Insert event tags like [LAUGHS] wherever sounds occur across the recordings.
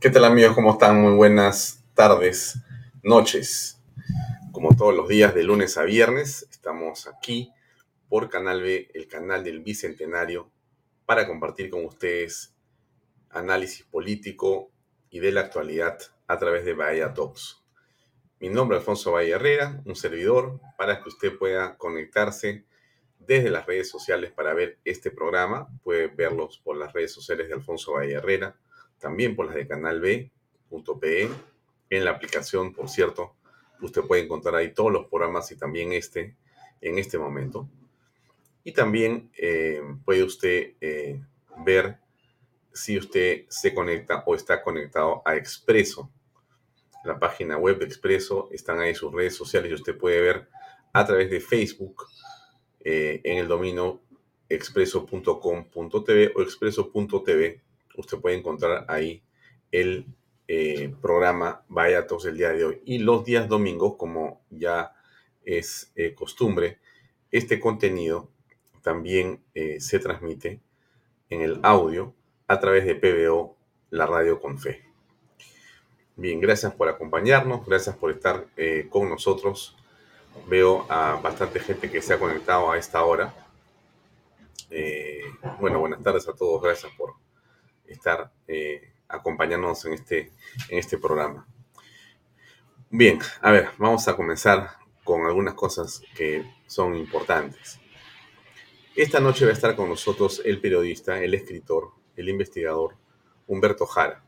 ¿Qué tal amigos? ¿Cómo están? Muy buenas tardes, noches. Como todos los días de lunes a viernes, estamos aquí por Canal B, el canal del Bicentenario, para compartir con ustedes análisis político y de la actualidad a través de Bahía Talks. Mi nombre es Alfonso Valle Herrera, un servidor, para que usted pueda conectarse desde las redes sociales para ver este programa. Puede verlos por las redes sociales de Alfonso Valle Herrera también por las de Canal B.pe. En la aplicación, por cierto, usted puede encontrar ahí todos los programas y también este en este momento. Y también eh, puede usted eh, ver si usted se conecta o está conectado a Expreso. La página web de Expreso, están ahí sus redes sociales y usted puede ver a través de Facebook eh, en el dominio expreso.com.tv o expreso.tv usted puede encontrar ahí el eh, programa Vaya Tos el día de hoy. Y los días domingos, como ya es eh, costumbre, este contenido también eh, se transmite en el audio a través de PBO, la radio con fe. Bien, gracias por acompañarnos, gracias por estar con nosotros. Veo a bastante gente que se ha conectado a esta hora. bueno, buenas tardes a todos, gracias por, estar eh, acompañándonos en este, en este programa. Bien, a ver, vamos a comenzar con algunas cosas que son importantes. Esta noche va a estar con nosotros el periodista, el escritor, el investigador Humberto Jara.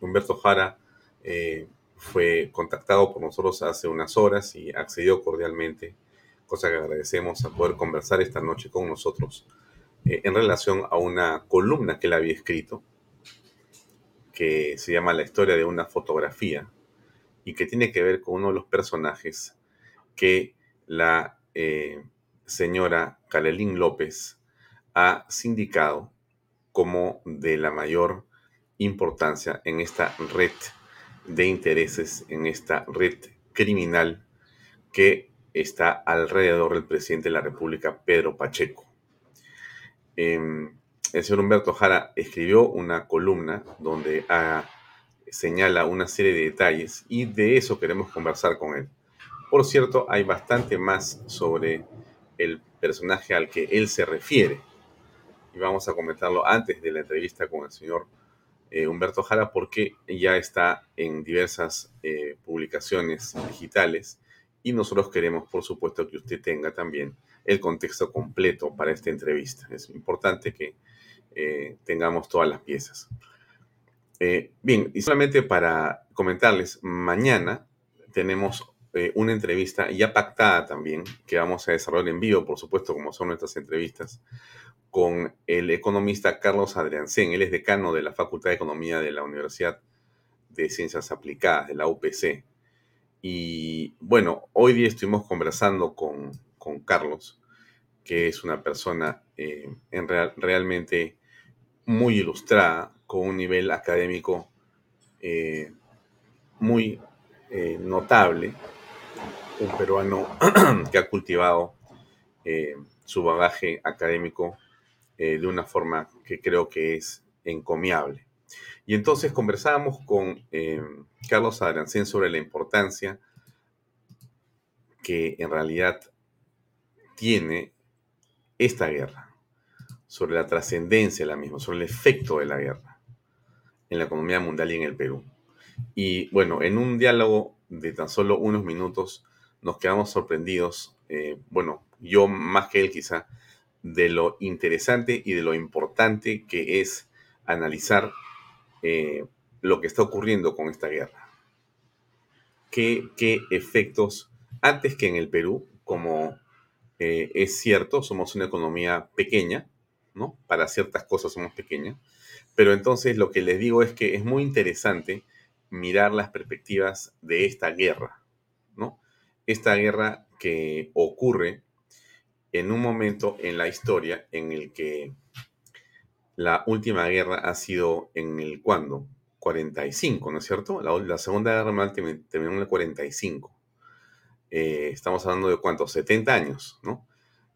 Humberto Jara eh, fue contactado por nosotros hace unas horas y accedió cordialmente, cosa que agradecemos a poder conversar esta noche con nosotros eh, en relación a una columna que él había escrito, que se llama La historia de una fotografía, y que tiene que ver con uno de los personajes que la eh, señora Calelín López ha sindicado como de la mayor importancia en esta red de intereses, en esta red criminal que está alrededor del presidente de la República, Pedro Pacheco. Em, el señor Humberto Jara escribió una columna donde ah, señala una serie de detalles y de eso queremos conversar con él. Por cierto, hay bastante más sobre el personaje al que él se refiere y vamos a comentarlo antes de la entrevista con el señor eh, Humberto Jara porque ya está en diversas eh, publicaciones digitales y nosotros queremos, por supuesto, que usted tenga también el contexto completo para esta entrevista. Es importante que eh, tengamos todas las piezas. Eh, bien, y solamente para comentarles, mañana tenemos eh, una entrevista ya pactada también, que vamos a desarrollar en vivo, por supuesto, como son nuestras entrevistas, con el economista Carlos Adriancén. Él es decano de la Facultad de Economía de la Universidad de Ciencias Aplicadas, de la UPC. Y bueno, hoy día estuvimos conversando con, con Carlos, que es una persona eh, en realmente muy ilustrada, con un nivel académico eh, muy eh, notable un peruano [CLEARS THROAT] que ha cultivado su bagaje académico de una forma que creo que es encomiable. Y entonces conversábamos con Carlos Adrancén sobre la importancia que en realidad tiene esta guerra, sobre la trascendencia de la misma, sobre el efecto de la guerra en la economía mundial y en el Perú. Y bueno, en un diálogo de tan solo unos minutos nos quedamos sorprendidos, eh, bueno, yo más que él quizá, de lo interesante y de lo importante que es analizar eh, lo que está ocurriendo con esta guerra. ¿Qué, ¿Qué, efectos, antes que en el Perú, como eh, es cierto, somos una economía pequeña, ¿no? Para ciertas cosas somos pequeñas, pero entonces lo que les digo es que es muy interesante mirar las perspectivas de esta guerra, ¿no? Esta guerra que ocurre en un momento en la historia en el que la última guerra ha sido en el cuándo? 45, ¿no es cierto? La, Segunda Guerra Mundial terminó en el 45. Eh, estamos hablando de cuántos? 70 años, ¿no?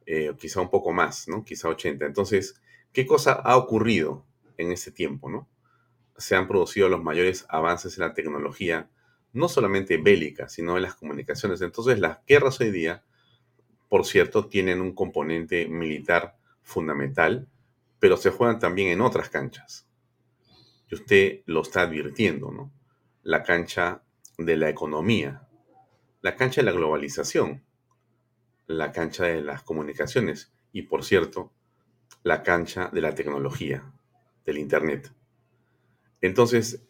Eh, quizá un poco más, ¿no? Quizá 80. Entonces, ¿qué cosa ha ocurrido en ese tiempo, ¿no? Se han producido los mayores avances en la tecnología, no solamente bélica, sino en las comunicaciones. Entonces, las guerras hoy día por cierto, tienen un componente militar fundamental, pero se juegan también en otras canchas. Y usted lo está advirtiendo, ¿no? La cancha de la economía, la cancha de la globalización, la cancha de las comunicaciones y, por cierto, la cancha de la tecnología, del Internet. Entonces,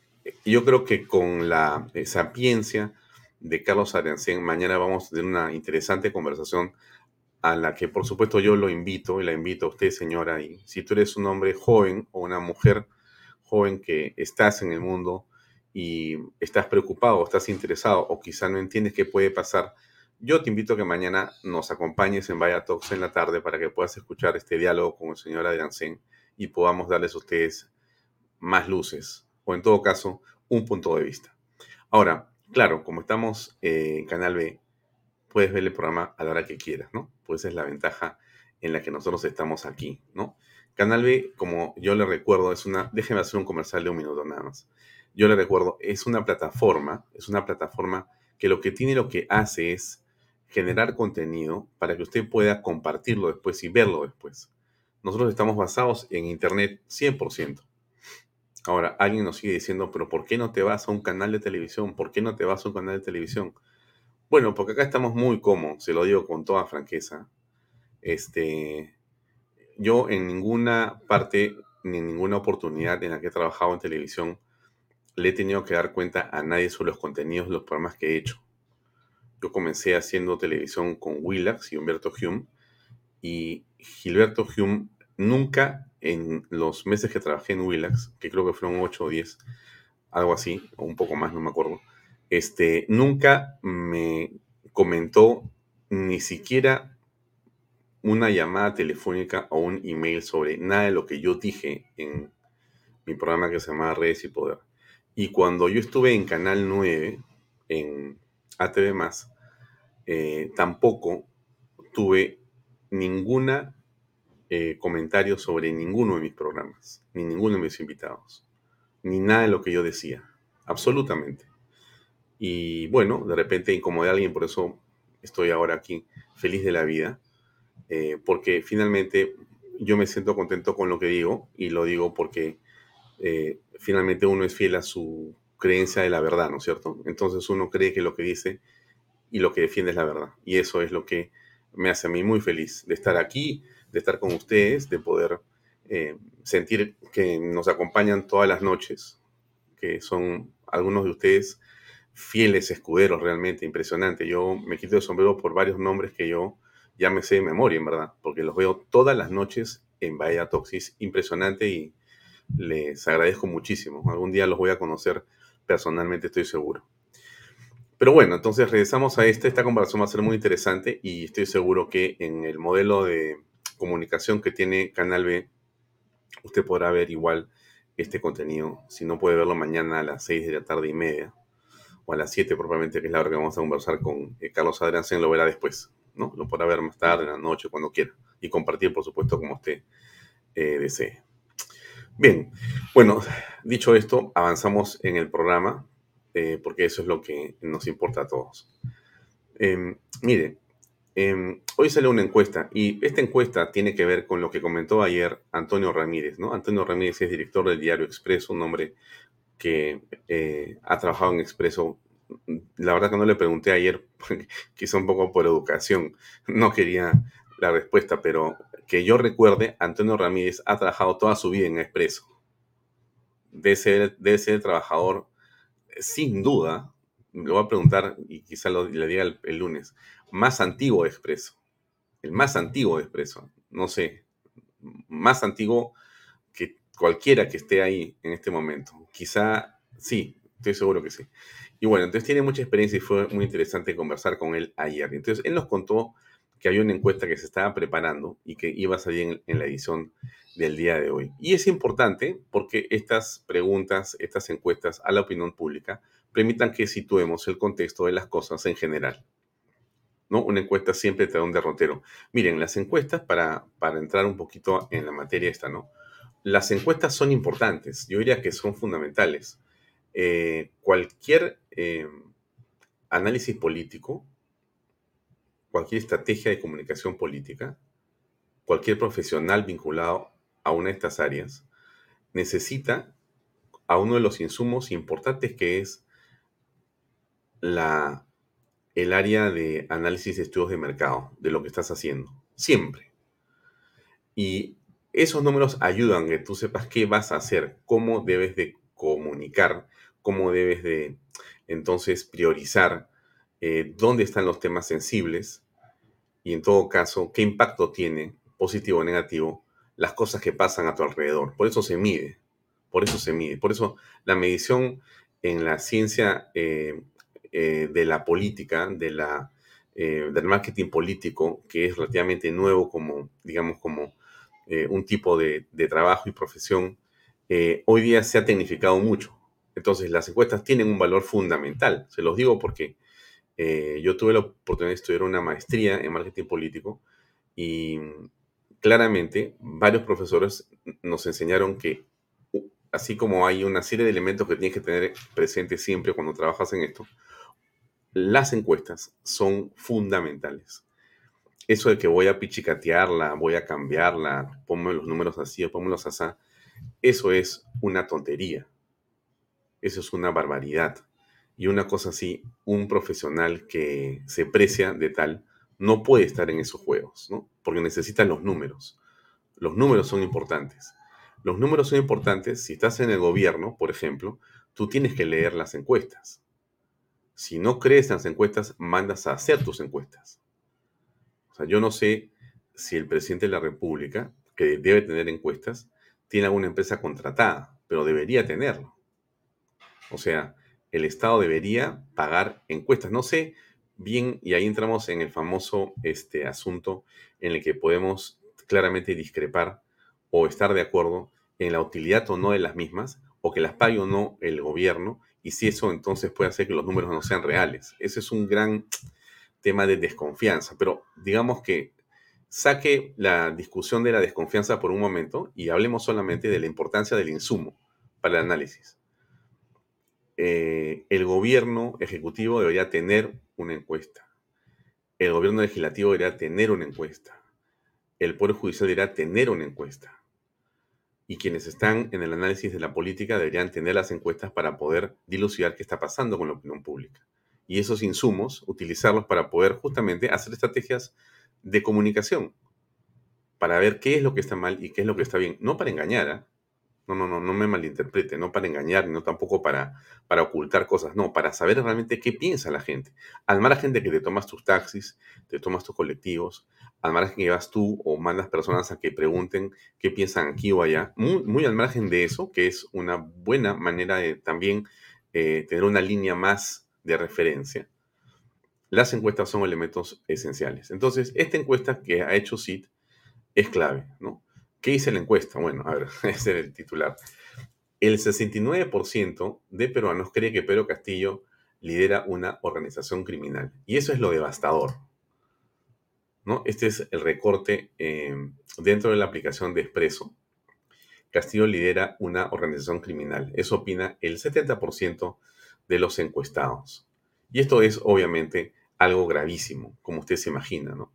yo creo que con la eh, sapiencia de Carlos Arencén, mañana vamos a tener una interesante conversación a la que por supuesto yo lo invito y la invito a usted, señora, y si tú eres un hombre joven o una mujer joven que estás en el mundo y estás preocupado o estás interesado o quizá no entiendes qué puede pasar, yo te invito a que mañana nos acompañes en Vaya Talks en la tarde para que puedas escuchar este diálogo con el señor Adriansen y podamos darles a ustedes más luces o en todo caso un punto de vista. Ahora, claro, como estamos eh, en Canal B, puedes ver el programa a la hora que quieras, ¿no? Pues es la ventaja en la que nosotros estamos aquí, ¿no? Canal B, como yo le recuerdo, es una, déjeme hacer un comercial de un minuto nada más. Yo le recuerdo, es una plataforma, es una plataforma que lo que tiene, lo que hace es generar contenido para que usted pueda compartirlo después y verlo después. Nosotros estamos basados en Internet 100%. Ahora, alguien nos sigue diciendo, pero ¿por qué no te vas a un canal de televisión? ¿Por qué no te vas a un canal de televisión? Bueno, porque acá estamos muy cómodos, se lo digo con toda franqueza. Este, yo en ninguna parte ni en ninguna oportunidad en la que he trabajado en televisión le he tenido que dar cuenta a nadie sobre los contenidos los programas que he hecho. Yo comencé haciendo televisión con Willax y Humberto Hume y Gilberto Hume nunca en los meses que trabajé en Willax, que creo que fueron 8 o 10, algo así, o un poco más, no me acuerdo, este, nunca me comentó ni siquiera una llamada telefónica o un email sobre nada de lo que yo dije en mi programa que se llamaba Redes y Poder. Y cuando yo estuve en Canal 9, en ATV eh, tampoco tuve ninguna eh, comentario sobre ninguno de mis programas, ni ninguno de mis invitados, ni nada de lo que yo decía, absolutamente. Y bueno, de repente incomodé a alguien, por eso estoy ahora aquí feliz de la vida, eh, porque finalmente yo me siento contento con lo que digo y lo digo porque eh, finalmente uno es fiel a su creencia de la verdad, ¿no es cierto? Entonces uno cree que lo que dice y lo que defiende es la verdad. Y eso es lo que me hace a mí muy feliz de estar aquí, de estar con ustedes, de poder eh, sentir que nos acompañan todas las noches, que son algunos de ustedes fieles escuderos realmente, impresionante. Yo me quito el sombrero por varios nombres que yo ya me sé de memoria, en verdad, porque los veo todas las noches en Bahía Toxis, impresionante y les agradezco muchísimo. Algún día los voy a conocer personalmente, estoy seguro. Pero bueno, entonces regresamos a este. Esta conversación va a ser muy interesante y estoy seguro que en el modelo de comunicación que tiene Canal B, usted podrá ver igual este contenido. Si no puede verlo mañana a las 6 de la tarde y media, o a las 7 probablemente, que es la hora que vamos a conversar con eh, Carlos Adriansen, lo verá después, ¿no? Lo podrá ver más tarde, en la noche, cuando quiera, y compartir, por supuesto, como usted eh, desee. Bien, bueno, dicho esto, avanzamos en el programa, eh, porque eso es lo que nos importa a todos. Em, mire, em, hoy sale una encuesta y esta encuesta tiene que ver con lo que comentó ayer Antonio Ramírez, ¿no? Antonio Ramírez es director del diario Expreso, un hombre que eh, ha trabajado en Expreso. La verdad que no le pregunté ayer, [LAUGHS] quizá un poco por educación, no quería la respuesta, pero que yo recuerde, Antonio Ramírez ha trabajado toda su vida en Expreso. Debe ser, debe ser el trabajador, sin duda, le voy a preguntar y quizá lo, le diga el, el, lunes, más antiguo de Expreso. El más antiguo de Expreso. No sé, más antiguo que cualquiera que esté ahí en este momento. Quizá sí, estoy seguro que sí. Y bueno, entonces tiene mucha experiencia y fue muy interesante conversar con él ayer. Entonces él nos contó que había una encuesta que se estaba preparando y que iba a salir en, en, la edición del día de hoy. Y es importante porque estas preguntas, estas encuestas a la opinión pública permitan que situemos el contexto de las cosas en general. ¿no? Una encuesta siempre te da un derrotero. Miren, las encuestas, para, para entrar un poquito en la materia esta, ¿no? Las encuestas son importantes, yo diría que son fundamentales. Eh, cualquier eh, análisis político cualquier estrategia de comunicación política, cualquier profesional vinculado a una de estas áreas, necesita a uno de los insumos importantes que es la, el área de análisis de estudios de mercado, de lo que estás haciendo, siempre. Y esos números ayudan a que tú sepas qué vas a hacer, cómo debes de comunicar, cómo debes de entonces priorizar, eh, dónde están los temas sensibles, y en todo caso, qué impacto tiene, positivo o negativo, las cosas que pasan a tu alrededor. Por eso se mide, por eso se mide. Por eso la medición en la ciencia eh, eh, de la política, de la, eh, del marketing político, que es relativamente nuevo como, digamos, como un tipo de, trabajo y profesión, hoy día se ha tecnificado mucho. Entonces las encuestas tienen un valor fundamental. Se los digo porque eh, yo tuve la oportunidad de estudiar una maestría en marketing político y claramente varios profesores nos enseñaron que así como hay una serie de elementos que tienes que tener presente siempre cuando trabajas en esto, las encuestas son fundamentales. Eso de que voy a pichicatearla, voy a cambiarla, ponme los números así o pónmelos así, eso es una tontería. Eso es una barbaridad y una cosa así, un profesional que se precia de tal no puede estar en esos juegos, ¿no? Porque necesitan los números. Los números son importantes. Los números son importantes si estás en el gobierno, por ejemplo, tú tienes que leer las encuestas. Si no crees en las encuestas, mandas a hacer tus encuestas. O sea, yo no sé si el presidente de la República, que debe tener encuestas, tiene alguna empresa contratada, pero debería tenerlo. O sea, el Estado debería pagar encuestas. No sé bien, y ahí entramos en el famoso este, asunto en el que podemos claramente discrepar o estar de acuerdo en la utilidad o no de las mismas, o que las pague o no el gobierno, y si eso entonces puede hacer que los números no sean reales. Ese es un gran tema de desconfianza, pero digamos que saque la discusión de la desconfianza por un momento y hablemos solamente de la importancia del insumo para el análisis eh, el gobierno ejecutivo debería tener una encuesta. El gobierno legislativo debería tener una encuesta. El Poder Judicial debería tener una encuesta. Y quienes están en el análisis de la política deberían tener las encuestas para poder dilucidar qué está pasando con la opinión pública. Y esos insumos, utilizarlos para poder justamente hacer estrategias de comunicación, para ver qué es lo que está mal y qué es lo que está bien. No para engañar, ¿eh? No, no, no, no me malinterprete, no para engañar, no tampoco para, para ocultar cosas, no, para saber realmente qué piensa la gente. Al margen de que te tomas tus taxis, te tomas tus colectivos, al margen que vas tú o mandas personas a que pregunten qué piensan aquí o allá, muy, al margen de eso, que es una buena manera de también eh, tener una línea más de referencia, las encuestas son elementos esenciales. Entonces, esta encuesta que ha hecho CIT es clave, ¿no? ¿Qué dice la encuesta? Bueno, a ver, [LAUGHS] ese es el titular. El 69% de peruanos cree que Pedro Castillo lidera una organización criminal. Y eso es lo devastador. ¿no? Este es el recorte eh, dentro de la aplicación de Expreso. Castillo lidera una organización criminal. Eso opina el 70% de los encuestados. Y esto es obviamente algo gravísimo, como usted se imagina, ¿no?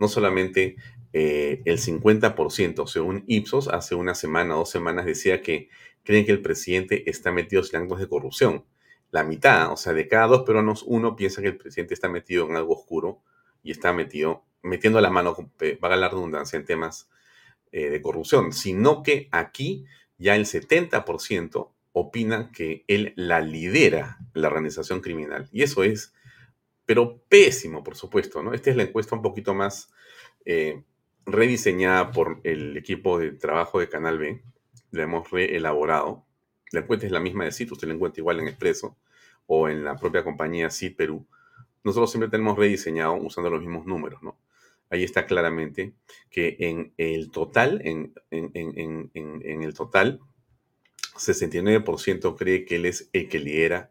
No solamente eh, el 50%, según Ipsos, hace una semana o dos semanas decía que creen que el presidente está metido en actos de corrupción. La mitad, o sea, de cada dos peruanos, uno piensa que el presidente está metido en algo oscuro y está metido, metiendo la mano, vaga la redundancia, en temas eh, de corrupción, sino que aquí ya el 70% opina que él la lidera la organización criminal. Y eso es, pero pésimo, por supuesto, ¿no? Esta es la encuesta un poquito más eh, rediseñada por el equipo de trabajo de Canal B. La hemos reelaborado. La encuesta es la misma de CIT, usted la encuentra igual en Expreso o en la propia compañía CIT Perú. Nosotros siempre tenemos rediseñado usando los mismos números, ¿no? Ahí está claramente que en el total, en, en el total, 69% cree que él es el que lidera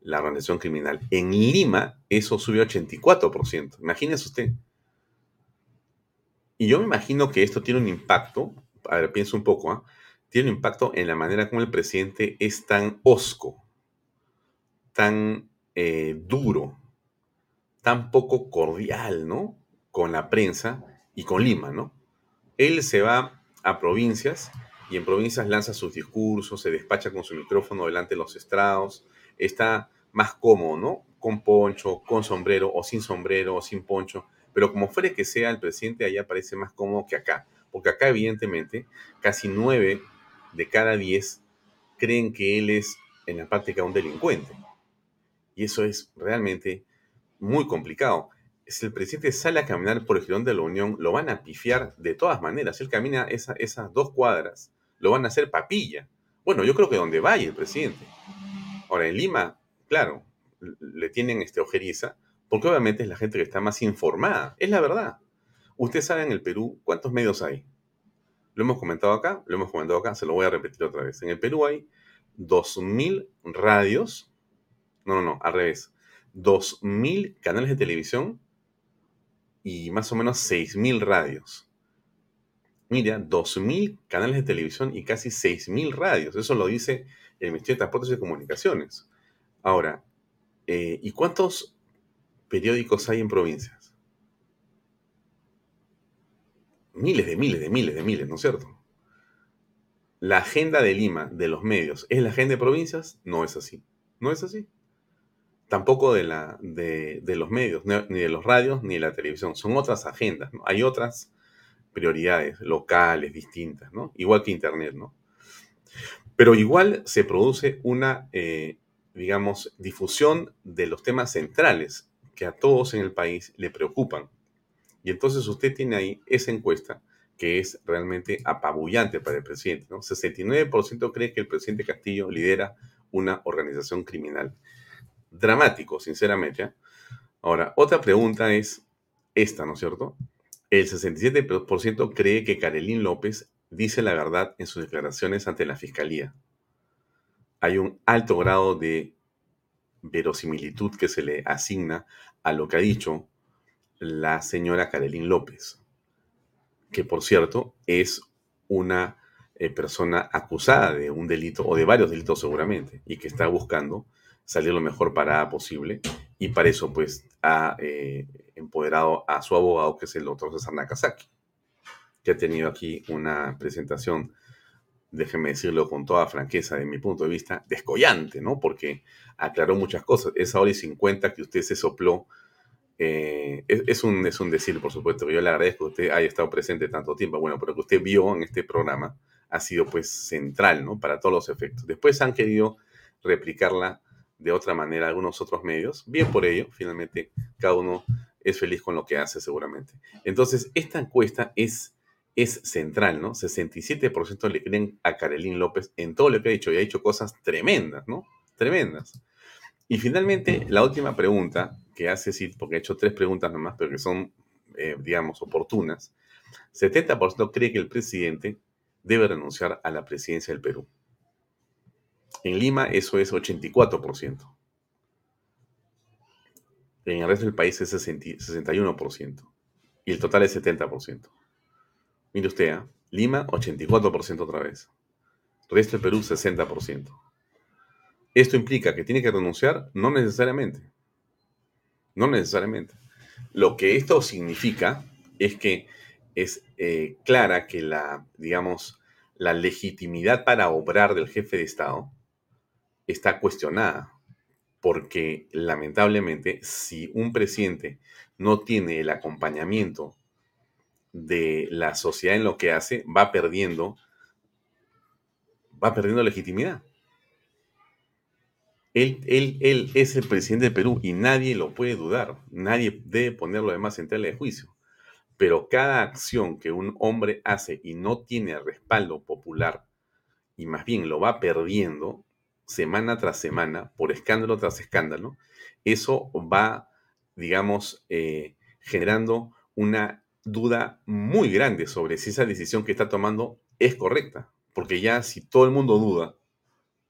la organización criminal. En Lima, eso subió a 84%. Imagínese usted. Y yo me imagino que esto tiene un impacto, a ver, pienso un poco, ¿ah? tiene un impacto en la manera como el presidente es tan osco, tan eh, duro, tan poco cordial, ¿no? Con la prensa y con Lima, ¿no? Él se va a provincias y en provincias lanza sus discursos, se despacha con su micrófono delante de los estrados, está más cómodo, ¿no? Con poncho, con sombrero o sin sombrero o sin poncho pero como fuere que sea, el presidente allá parece más cómodo que acá, porque acá evidentemente casi nueve de cada diez creen que él es en la práctica un delincuente. Y eso es realmente muy complicado. Si el presidente sale a caminar por el girón de la Unión, lo van a pifiar de todas maneras. Si él camina esas dos cuadras, lo van a hacer papilla. Bueno, yo creo que donde vaya el presidente. Ahora, en Lima, claro, le tienen este ojeriza, porque obviamente es la gente que está más informada. Es la verdad. Usted sabe en el Perú cuántos medios hay. Lo hemos comentado acá, lo hemos comentado acá, se lo voy a repetir otra vez. En el Perú hay 2.000 radios, no, no, no, al revés, 2.000 canales de televisión y más o menos 6.000 radios. Mira, 2.000 canales de televisión y casi 6.000 radios. Eso lo dice el Ministerio de Transportes y Comunicaciones. Ahora, eh, ¿y cuántos periódicos hay en provincias? Miles de miles de miles de miles, ¿no es cierto? La agenda de Lima, de los medios, ¿es la agenda de provincias? No es así. No es así. Tampoco de, la, de, los medios, ni de los radios, ni de la televisión. Son otras agendas, ¿no? Hay otras prioridades locales, distintas, ¿no? Igual que Internet, ¿no? Pero igual se produce una, eh, digamos, difusión de los temas centrales que a todos en el país le preocupan. Y entonces usted tiene ahí esa encuesta que es realmente apabullante para el presidente. ¿no? 69% cree que el presidente Castillo lidera una organización criminal. Dramático, sinceramente. ¿eh? Ahora, otra pregunta es esta, ¿no es cierto? El 67% cree que Carolín López dice la verdad en sus declaraciones ante la fiscalía. Hay un alto grado de verosimilitud que se le asigna a lo que ha dicho la señora Carolín López, que por cierto es una eh, persona acusada de un delito o de varios delitos seguramente y que está buscando salir lo mejor parada posible y para eso pues ha eh, empoderado a su abogado que es el doctor César Nakazaki, que ha tenido aquí una presentación déjeme decirlo con toda franqueza, de mi punto de vista, descollante, ¿no? Porque aclaró muchas cosas. Esa hora y 50 que usted se sopló, eh, es, un, es un decir, por supuesto, que yo le agradezco que usted haya estado presente tanto tiempo, bueno, pero que usted vio en este programa ha sido pues central, ¿no? Para todos los efectos. Después han querido replicarla de otra manera algunos otros medios. Bien por ello, finalmente cada uno es feliz con lo que hace seguramente. Entonces, esta encuesta es es central, ¿no? 67% le creen a Carolín López en todo lo que ha dicho y ha dicho cosas tremendas, ¿no? Tremendas. Y finalmente, la última pregunta que hace sí, porque ha hecho tres preguntas nomás, pero que son, eh, digamos, oportunas. 70% cree que el presidente debe renunciar a la presidencia del Perú. En Lima eso es 84%. En el resto del país es 61% y el total es 70%. Mire usted, ¿eh? Lima 84% otra vez. Resto del Perú 60%. ¿Esto implica que tiene que renunciar? No necesariamente. No necesariamente. Lo que esto significa es que es eh, clara que la, digamos, la legitimidad para obrar del jefe de Estado está cuestionada, porque lamentablemente si un presidente no tiene el acompañamiento de la sociedad en lo que hace, va perdiendo, va perdiendo legitimidad. Él, él, él, es el presidente de Perú y nadie lo puede dudar, nadie debe ponerlo además en tela de juicio. Pero cada acción que un hombre hace y no tiene respaldo popular y más bien lo va perdiendo semana tras semana, por escándalo tras escándalo, eso va, digamos, eh, generando una duda muy grande sobre si esa decisión que está tomando es correcta. Porque ya si todo el mundo duda,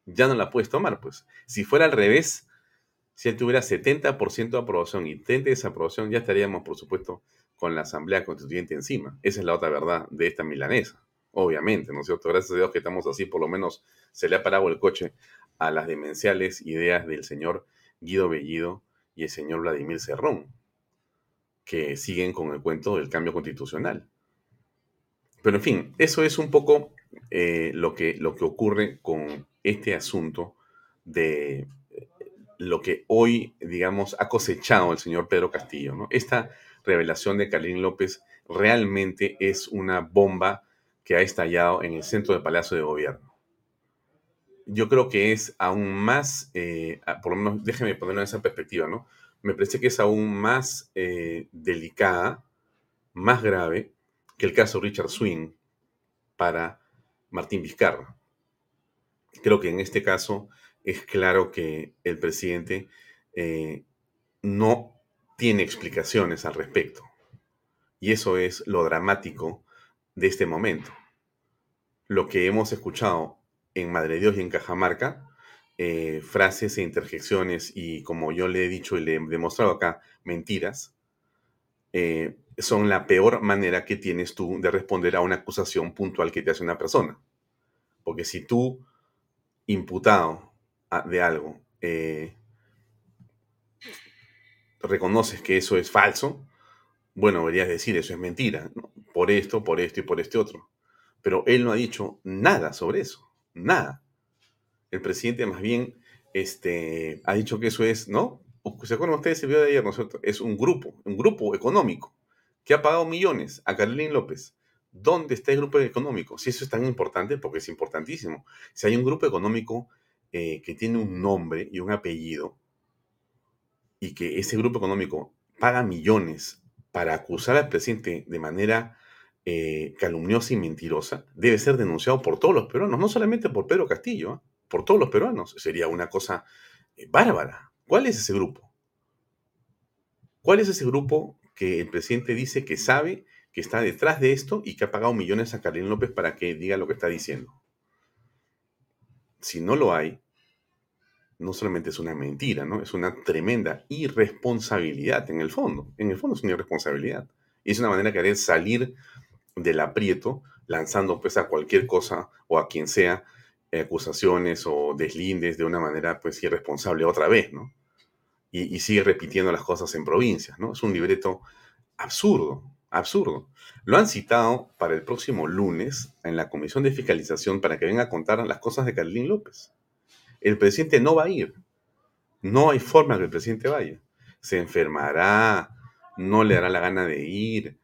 ya no la puedes tomar, pues. Si fuera al revés, si él tuviera 70% de aprobación y 30% de desaprobación, ya estaríamos, por supuesto, con la Asamblea Constituyente encima. Esa es la otra verdad de esta milanesa. Obviamente, ¿no es cierto? Gracias a Dios que estamos así, por lo menos se le ha parado el coche a las demenciales ideas del señor Guido Bellido y el señor Vladimir Cerrón, que siguen con el cuento del cambio constitucional. Pero en fin, eso es un poco eh, lo, que, lo que ocurre con este asunto de eh, lo que hoy, digamos, ha cosechado el señor Pedro Castillo. Esta revelación de Carlín López realmente es una bomba que ha estallado en el centro del Palacio de Gobierno. Yo creo que es aún más, eh, por lo menos déjeme ponerlo en esa perspectiva, ¿no? Me parece que es aún más eh, delicada, más grave que el caso Richard Swing para Martín Vizcarra. Creo que en este caso es claro que el presidente eh, no tiene explicaciones al respecto. Y eso es lo dramático de este momento. Lo que hemos escuchado en Madre Dios y en Cajamarca, eh, frases e interjecciones y como yo le he dicho y le he demostrado acá, mentiras, eh, son la peor manera que tienes tú de responder a una acusación puntual que te hace una persona. Porque si tú, imputado de algo, eh, reconoces que eso es falso, bueno, deberías decir eso es mentira, por esto, por esto y por este otro. Pero él no ha dicho nada sobre eso, nada. El presidente más bien este, ha dicho que eso es, ¿no? ¿Se acuerdan ustedes el video de ayer, ¿no es un grupo, un grupo económico que ha pagado millones a Carolín López. ¿Dónde está el grupo económico? Si eso es tan importante, porque es importantísimo. Si hay un grupo económico eh, que tiene un nombre y un apellido, y que ese grupo económico paga millones para acusar al presidente de manera eh, calumniosa y mentirosa, debe ser denunciado por todos los peruanos, no solamente por Pedro Castillo, ¿eh? Por todos los peruanos. Sería una cosa eh, bárbara. ¿Cuál es ese grupo? ¿Cuál es ese grupo que el presidente dice que sabe que está detrás de esto y que ha pagado millones a Carlín López para que diga lo que está diciendo? Si no lo hay, no solamente es una mentira, ¿no? Es una tremenda irresponsabilidad en el fondo. En el fondo es una irresponsabilidad. Y es una manera de querer salir del aprieto lanzando pues a cualquier cosa o a quien sea acusaciones o deslindes de una manera pues irresponsable otra vez, ¿no? Y, sigue repitiendo las cosas en provincias, ¿no? Es un libreto absurdo, absurdo. Lo han citado para el próximo lunes en la Comisión de Fiscalización para que venga a contar las cosas de Carlín López el presidente no va a ir. No hay forma que el presidente vaya. Se enfermará, no le dará la gana de ir.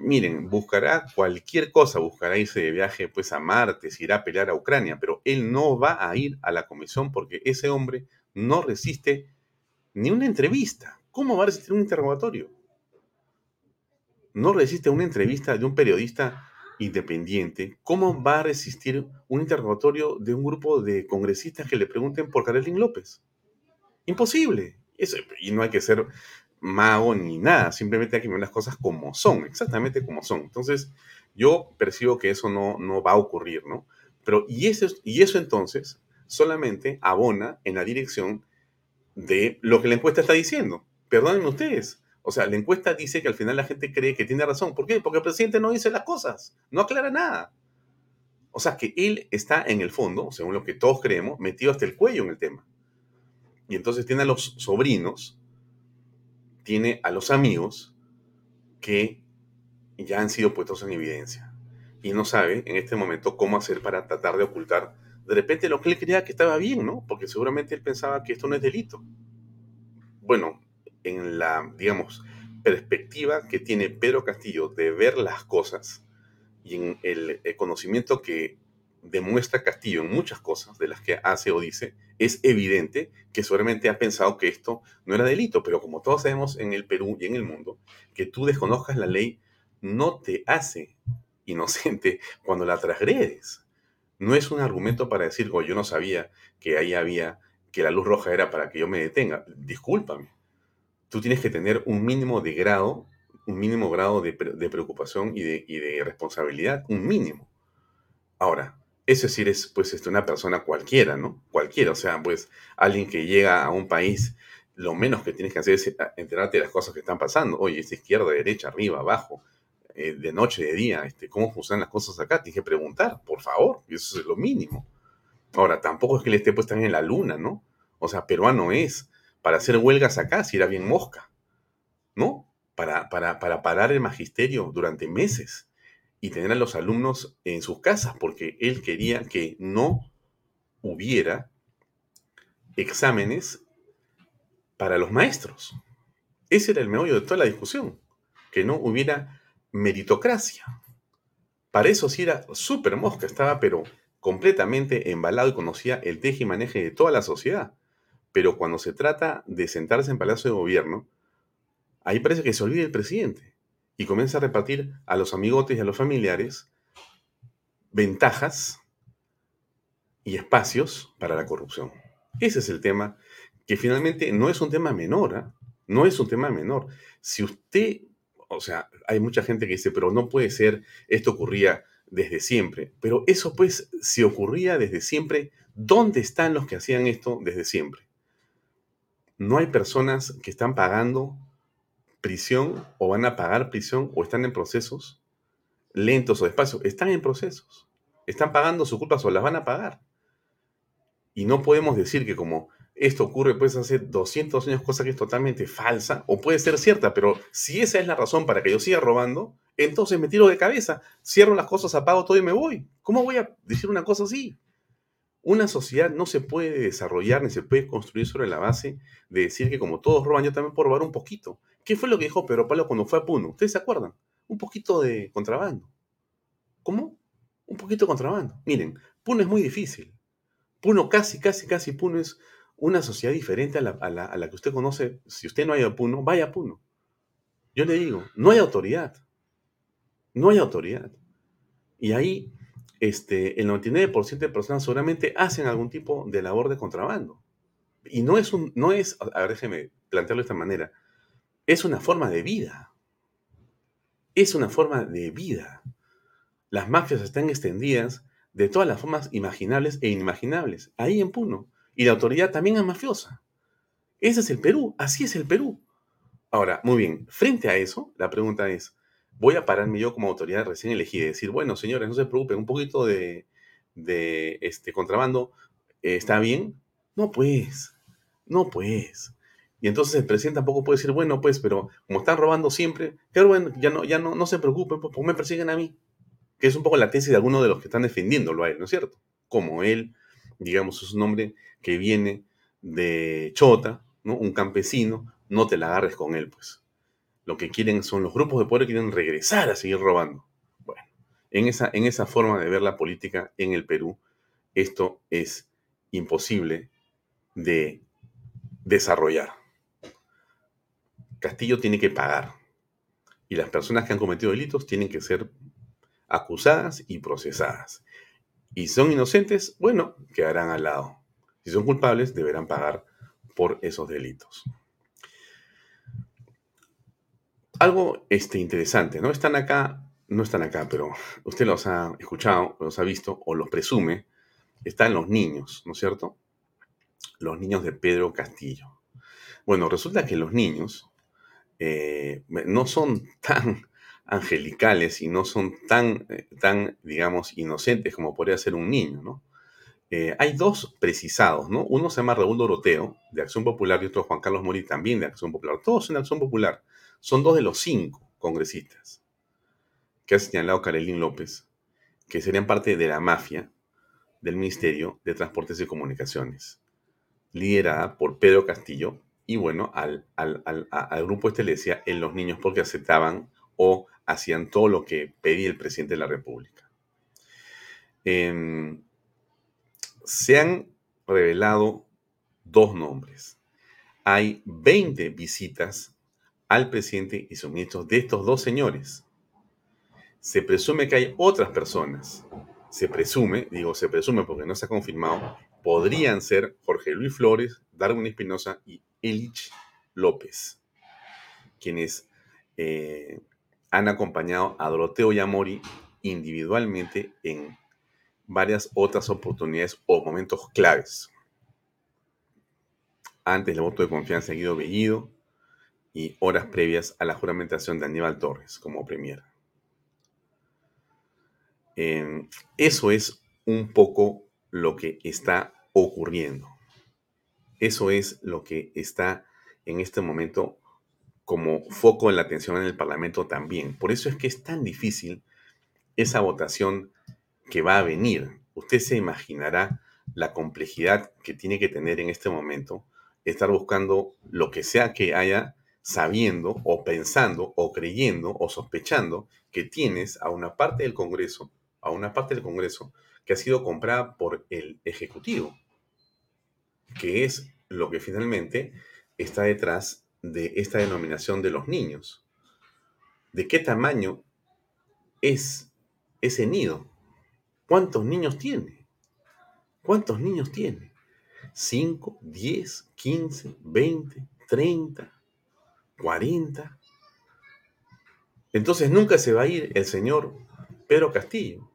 Miren, buscará cualquier cosa, buscará irse de viaje pues a Marte, se irá a pelear a Ucrania, pero él no va a ir a la comisión porque ese hombre no resiste ni una entrevista. ¿Cómo va a resistir un interrogatorio? No resiste una entrevista de un periodista independiente, ¿cómo va a resistir un interrogatorio de un grupo de congresistas que le pregunten por Carolín López? Imposible. Y no hay que ser mago ni nada, simplemente hay que ver las cosas como son, exactamente como son. Entonces, yo percibo que eso no, no va a ocurrir, ¿no? Pero, y eso, y eso entonces solamente abona en la dirección de lo que la encuesta está diciendo. Perdonen ustedes. O sea, la encuesta dice que al final la gente cree que tiene razón. ¿Por qué? Porque el presidente no dice las cosas, no aclara nada. O sea, que él está en el fondo, según lo que todos creemos, metido hasta el cuello en el tema. Y entonces tiene a los sobrinos, tiene a los amigos que ya han sido puestos en evidencia. Y no sabe en este momento cómo hacer para tratar de ocultar de repente lo que él creía que estaba bien, ¿no? Porque seguramente él pensaba que esto no es delito. Bueno, en la, digamos, perspectiva que tiene Pedro Castillo de ver las cosas y en el, conocimiento que demuestra Castillo en muchas cosas de las que hace o dice, es evidente que seguramente ha pensado que esto no era delito, pero como todos sabemos en el Perú y en el mundo, que tú desconozcas la ley no te hace inocente cuando la transgredes no es un argumento para decir, oh, yo no sabía que ahí había, que la luz roja era para que yo me detenga. Discúlpame. Tú tienes que tener un mínimo de grado, un mínimo grado de, preocupación y de, responsabilidad, un mínimo. Ahora, es decir, es pues este, una persona cualquiera, ¿no? Cualquiera, o sea, pues alguien que llega a un país, lo menos que tienes que hacer es enterarte de las cosas que están pasando. Oye, es izquierda, derecha, arriba, abajo eh, de noche, de día, este, cómo funcionan las cosas acá. Tienes que preguntar, por favor, eso es lo mínimo. Ahora, tampoco es que le esté puesta en la luna, ¿no? O sea, peruano es para hacer huelgas acá, si era bien mosca, ¿no? Para, para, para parar el magisterio durante meses y tener a los alumnos en sus casas, porque él quería que no hubiera exámenes para los maestros. Ese era el meollo de toda la discusión, que no hubiera meritocracia. Para eso sí era súper mosca, estaba pero completamente embalado y conocía el teje y maneje de toda la sociedad. Pero cuando se trata de sentarse en Palacio de Gobierno, ahí parece que se olvida el presidente y comienza a repartir a los amigotes y a los familiares ventajas y espacios para la corrupción. Ese es el tema que finalmente no es un tema menor, ¿ah? no es un tema menor. Si usted o sea, hay mucha gente que dice, pero no puede ser, esto ocurría desde siempre. Pero eso pues, si ocurría desde siempre, ¿dónde están los que hacían esto desde siempre? No hay personas que están pagando prisión o van a pagar prisión o están en procesos lentos o despacio. Están en procesos. Están pagando sus culpas o las van a pagar. Y no podemos decir que como esto ocurre pues hace 200 años, cosa que es totalmente falsa, o puede ser cierta, pero si esa es la razón para que yo siga robando, entonces me tiro de cabeza, cierro las cosas, apago todo y me voy. ¿Cómo voy a decir una cosa así? Una sociedad no se puede desarrollar ni se puede construir sobre la base de decir que como todos roban, yo también puedo robar un poquito. ¿Qué fue lo que dijo Pedro Pablo cuando fue a Puno? ¿Ustedes se acuerdan? Un poquito de contrabando. ¿Cómo? Un poquito de contrabando. Miren, Puno es muy difícil. Puno casi, casi, casi Puno es una sociedad diferente a la, que usted conoce. Si usted no hay a Puno, vaya a Puno. Yo le digo, no hay autoridad. No hay autoridad. Y ahí este, el 99% de personas seguramente hacen algún tipo de labor de contrabando. Y no es un, no es, a ver, déjeme plantearlo de esta manera, es una forma de vida. Es una forma de vida. Las mafias están extendidas de todas las formas imaginables e inimaginables, ahí en Puno y la autoridad también es mafiosa. Ese es el Perú, así es el Perú. Ahora, muy bien, frente a eso, la pregunta es, ¿voy a pararme yo como autoridad recién elegida y decir, bueno, señores, no se preocupen, un poquito de, este contrabando eh, está bien? No, pues, no, pues. Y entonces el presidente tampoco puede decir, bueno, pues, pero como están robando siempre, claro, bueno, ya no, ya no, no se preocupen, pues, me persiguen a mí. Que es un poco la tesis de algunos de los que están defendiéndolo a él, ¿no es cierto? Como él, digamos, es un hombre que viene de Chota, ¿no? un campesino, no te la agarres con él, pues. Lo que quieren son los grupos de poder que quieren regresar a seguir robando. Bueno, en esa, en esa forma de ver la política en el Perú, esto es imposible de desarrollar. Castillo tiene que pagar y las personas que han cometido delitos tienen que ser acusadas y procesadas. Y son inocentes, bueno, quedarán al lado. Si son culpables, deberán pagar por esos delitos. Algo este, interesante, ¿no? Están acá, no están acá, pero usted los ha escuchado, los ha visto o los presume, están los niños, ¿no es cierto? Los niños de Pedro Castillo. Bueno, resulta que los niños eh, no son [LAUGHS] tan angelicales y no son tan, eh, tan, digamos, inocentes como podría ser un niño, ¿no? Eh, hay dos precisados, ¿no? Uno se llama Raúl Doroteo, de Acción Popular, y otro Juan Carlos Mori, también de Acción Popular. Todos son Acción Popular. Son dos de los cinco congresistas que ha señalado Karelín López, que serían parte de la mafia del Ministerio de Transportes y Comunicaciones, liderada por Pedro Castillo, y bueno, al, al, al, grupo este en los niños porque aceptaban o hacían todo lo que pedía el presidente de la República. Em, se han revelado dos nombres. Hay 20 visitas al presidente y sus ministros de estos dos señores. Se presume que hay otras personas. Se presume, digo se presume porque no se ha confirmado, podrían ser Jorge Luis Flores, Darwin Espinosa y Elich López, quienes eh, han acompañado a Doroteo Yamori individualmente en varias otras oportunidades o momentos claves. Antes del voto de confianza de Guido Bellido y horas previas a la juramentación de Aníbal Torres como premier. Em, eso es un poco lo que está ocurriendo. Eso es lo que está en este momento como foco de la atención en el Parlamento también. Por eso es que es tan difícil esa votación que va a venir. Usted se imaginará la complejidad que tiene que tener en este momento estar buscando lo que sea que haya sabiendo o pensando o creyendo o sospechando que tienes a una parte del Congreso, a una parte del Congreso que ha sido comprada por el Ejecutivo, que es lo que finalmente está detrás de esta denominación de los niños. ¿De qué tamaño es ese nido? ¿Cuántos niños tiene? ¿Cuántos niños tiene? ¿5, 10, 15, 20, 30, 40? Entonces nunca se va a ir el señor Pedro Castillo,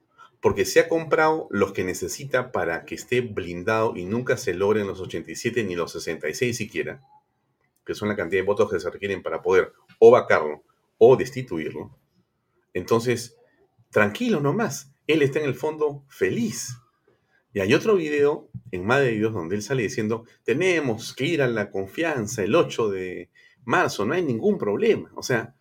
porque se ha comprado los que necesita para que esté blindado y nunca se logren los 87 ni los 66 siquiera, que son la cantidad de votos que se requieren para poder o vacarlo o destituirlo. Entonces, tranquilo nomás, él está en el fondo feliz. Y hay otro video en Madre de Dios donde él sale diciendo, tenemos que ir a la confianza el 8 de marzo, no hay ningún problema. O sea,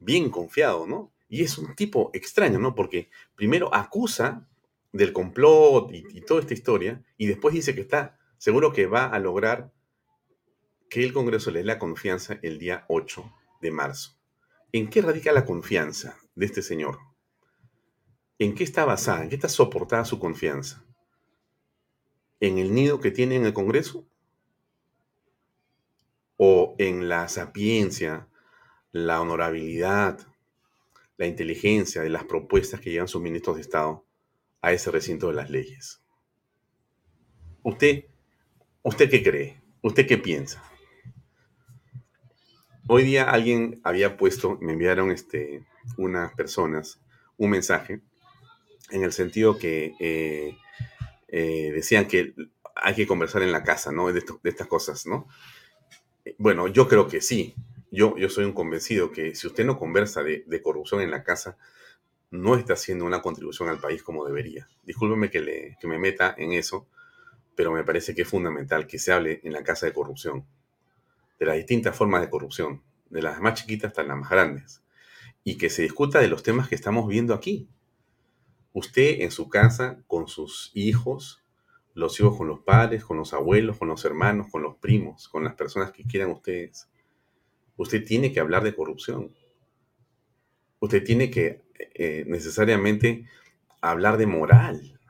bien confiado, ¿no? Y es un tipo extraño, ¿no? Porque primero acusa del complot y, toda esta historia, y después dice que está seguro que va a lograr que el Congreso le dé la confianza el día 8 de marzo. ¿En qué radica la confianza de este señor? ¿En qué está basada? ¿En qué está soportada su confianza? ¿En el nido que tiene en el Congreso? ¿O en la sapiencia, la honorabilidad, la inteligencia de las propuestas que llevan sus ministros de Estado a ese recinto de las leyes? ¿Usted, usted qué cree? ¿Usted qué piensa? Hoy día alguien había puesto, me enviaron este, unas personas un mensaje en el sentido que eh, eh, decían que hay que conversar en la casa, ¿no? De, estas cosas, ¿no? Bueno, yo creo que sí. Yo, soy un convencido que si usted no conversa de, corrupción en la casa, no está haciendo una contribución al país como debería. Discúlpeme que, que me meta en eso, pero me parece que es fundamental que se hable en la casa de corrupción, de las distintas formas de corrupción, de las más chiquitas hasta las más grandes, y que se discuta de los temas que estamos viendo aquí. Usted en su casa, con sus hijos, los hijos con los padres, con los abuelos, con los hermanos, con los primos, con las personas que quieran ustedes. Usted tiene que hablar de corrupción. Usted tiene que eh, necesariamente hablar de moral,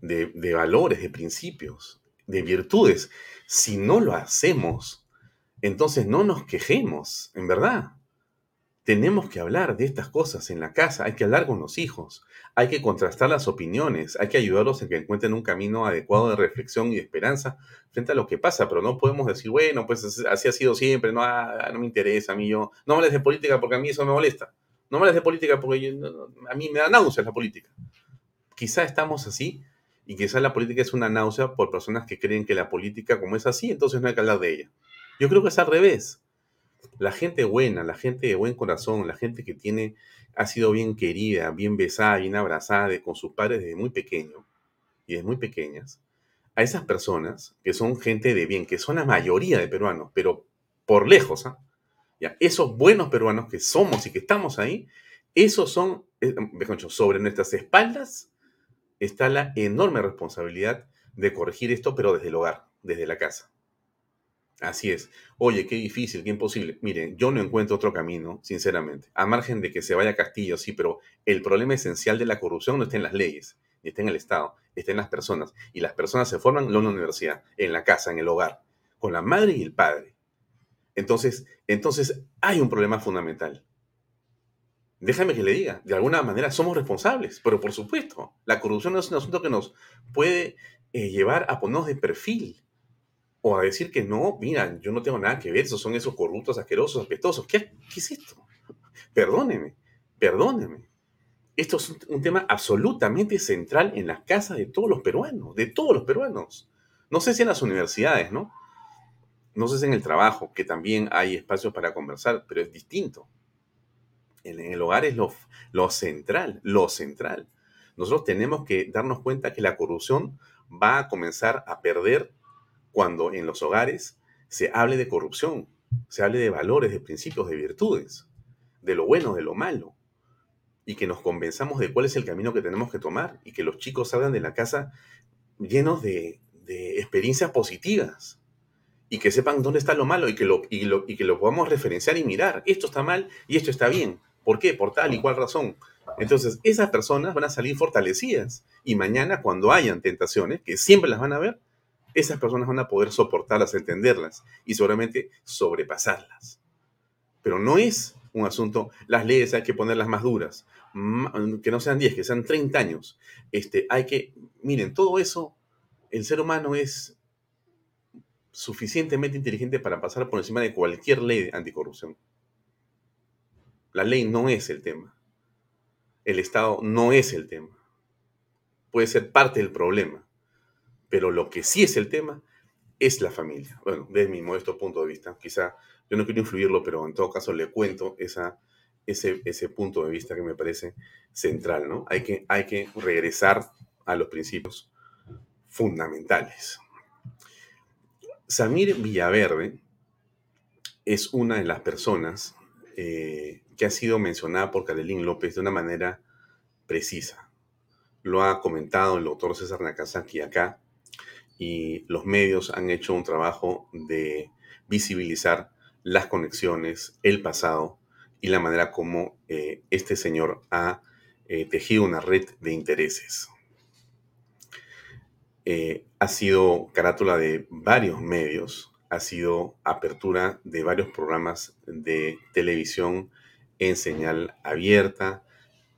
de valores, de principios, de virtudes. Si no lo hacemos, entonces no nos quejemos, en verdad. Tenemos que hablar de estas cosas en la casa, hay que hablar con los hijos, hay que contrastar las opiniones, hay que ayudarlos en que encuentren un camino adecuado de reflexión y de esperanza frente a lo que pasa, pero no podemos decir, bueno, pues así ha sido siempre, no, ah, no me interesa a mí, yo, no me hables de política porque a mí eso me molesta, no me hables de política porque a mí me da náuseas la política. Quizá estamos así y quizá la política es una náusea por personas que creen que la política como es así, entonces no hay que hablar de ella. Yo creo que es al revés. La gente buena, la gente de buen corazón, la gente que tiene, ha sido bien querida, bien besada, bien abrazada con sus padres desde muy pequeño y desde muy pequeñas, a esas personas que son gente de bien, que son la mayoría de peruanos, pero por lejos, ¿ah? Ya, esos buenos peruanos que somos y que estamos ahí, esos son, eh, sobre nuestras espaldas está la enorme responsabilidad de corregir esto, pero desde el hogar, desde la casa. Así es. Oye, qué difícil, qué imposible. Miren, yo no encuentro otro camino, sinceramente. A margen de que se vaya a Castillo, sí, pero el problema esencial de la corrupción no está en las leyes, ni está en el Estado, está en las personas. Y las personas se forman en una universidad, en la casa, en el hogar, con la madre y el padre. Entonces, entonces hay un problema fundamental. Déjame que le diga, de alguna manera somos responsables, pero por supuesto, la corrupción es un asunto que nos puede eh, llevar a ponernos de perfil o a decir que no, mira, yo no tengo nada que ver, esos son esos corruptos, asquerosos, apestosos. ¿Qué, qué es esto? Perdóneme, perdóneme. Esto es un, tema absolutamente central en las casas de todos los peruanos, de todos los peruanos. No sé si en las universidades, ¿no? No sé si en el trabajo, que también hay espacios para conversar, pero es distinto. En, el hogar es lo, lo central, lo central. Nosotros tenemos que darnos cuenta que la corrupción va a comenzar a perder cuando en los hogares se hable de corrupción, se hable de valores, de principios, de virtudes, de lo bueno, de lo malo, y que nos convenzamos de cuál es el camino que tenemos que tomar y que los chicos salgan de la casa llenos de, experiencias positivas y que sepan dónde está lo malo y que lo, y, y que lo podamos referenciar y mirar. Esto está mal y esto está bien. ¿Por qué? Por tal y cual razón. Entonces, esas personas van a salir fortalecidas y mañana cuando hayan tentaciones, que siempre las van a ver, esas personas van a poder soportarlas, entenderlas y seguramente sobrepasarlas. Pero no es un asunto, las leyes hay que ponerlas más duras, que no sean 10, que sean 30 años. Este, hay que, miren, todo eso, el ser humano es suficientemente inteligente para pasar por encima de cualquier ley anticorrupción. La ley no es el tema. El Estado no es el tema. Puede ser parte del problema pero lo que sí es el tema es la familia. Bueno, desde mi modesto punto de vista, quizá yo no quiero influirlo, pero en todo caso le cuento ese punto de vista que me parece central, ¿no? Hay que, hay que regresar a los principios fundamentales. Samir Villaverde es una de las personas eh, que ha sido mencionada por Carolín López de una manera precisa. Lo ha comentado el doctor César Nakazaki acá y los medios han hecho un trabajo de visibilizar las conexiones, el pasado y la manera como eh, este señor ha eh, tejido una red de intereses. Eh, ha sido carátula de varios medios, ha sido apertura de varios programas de televisión en señal abierta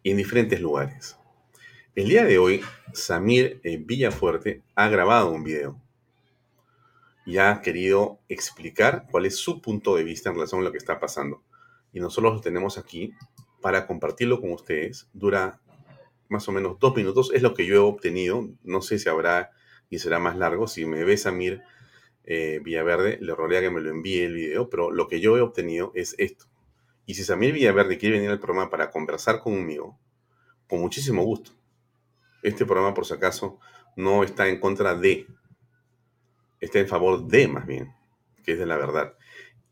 y en diferentes lugares. El día de hoy, Samir Villafuerte ha grabado un video y ha querido explicar cuál es su punto de vista en relación a lo que está pasando. Y nosotros lo tenemos aquí para compartirlo con ustedes. Dura más o menos dos minutos. Es lo que yo he obtenido. No sé si habrá y será más largo. Si me ve Samir eh, Villaverde, le rogaría que me lo envíe el video. Pero lo que yo he obtenido es esto. Y si Samir Villaverde quiere venir al programa para conversar conmigo, con muchísimo gusto este programa, por si acaso, no está en contra de, está en favor de más bien, que es de la verdad.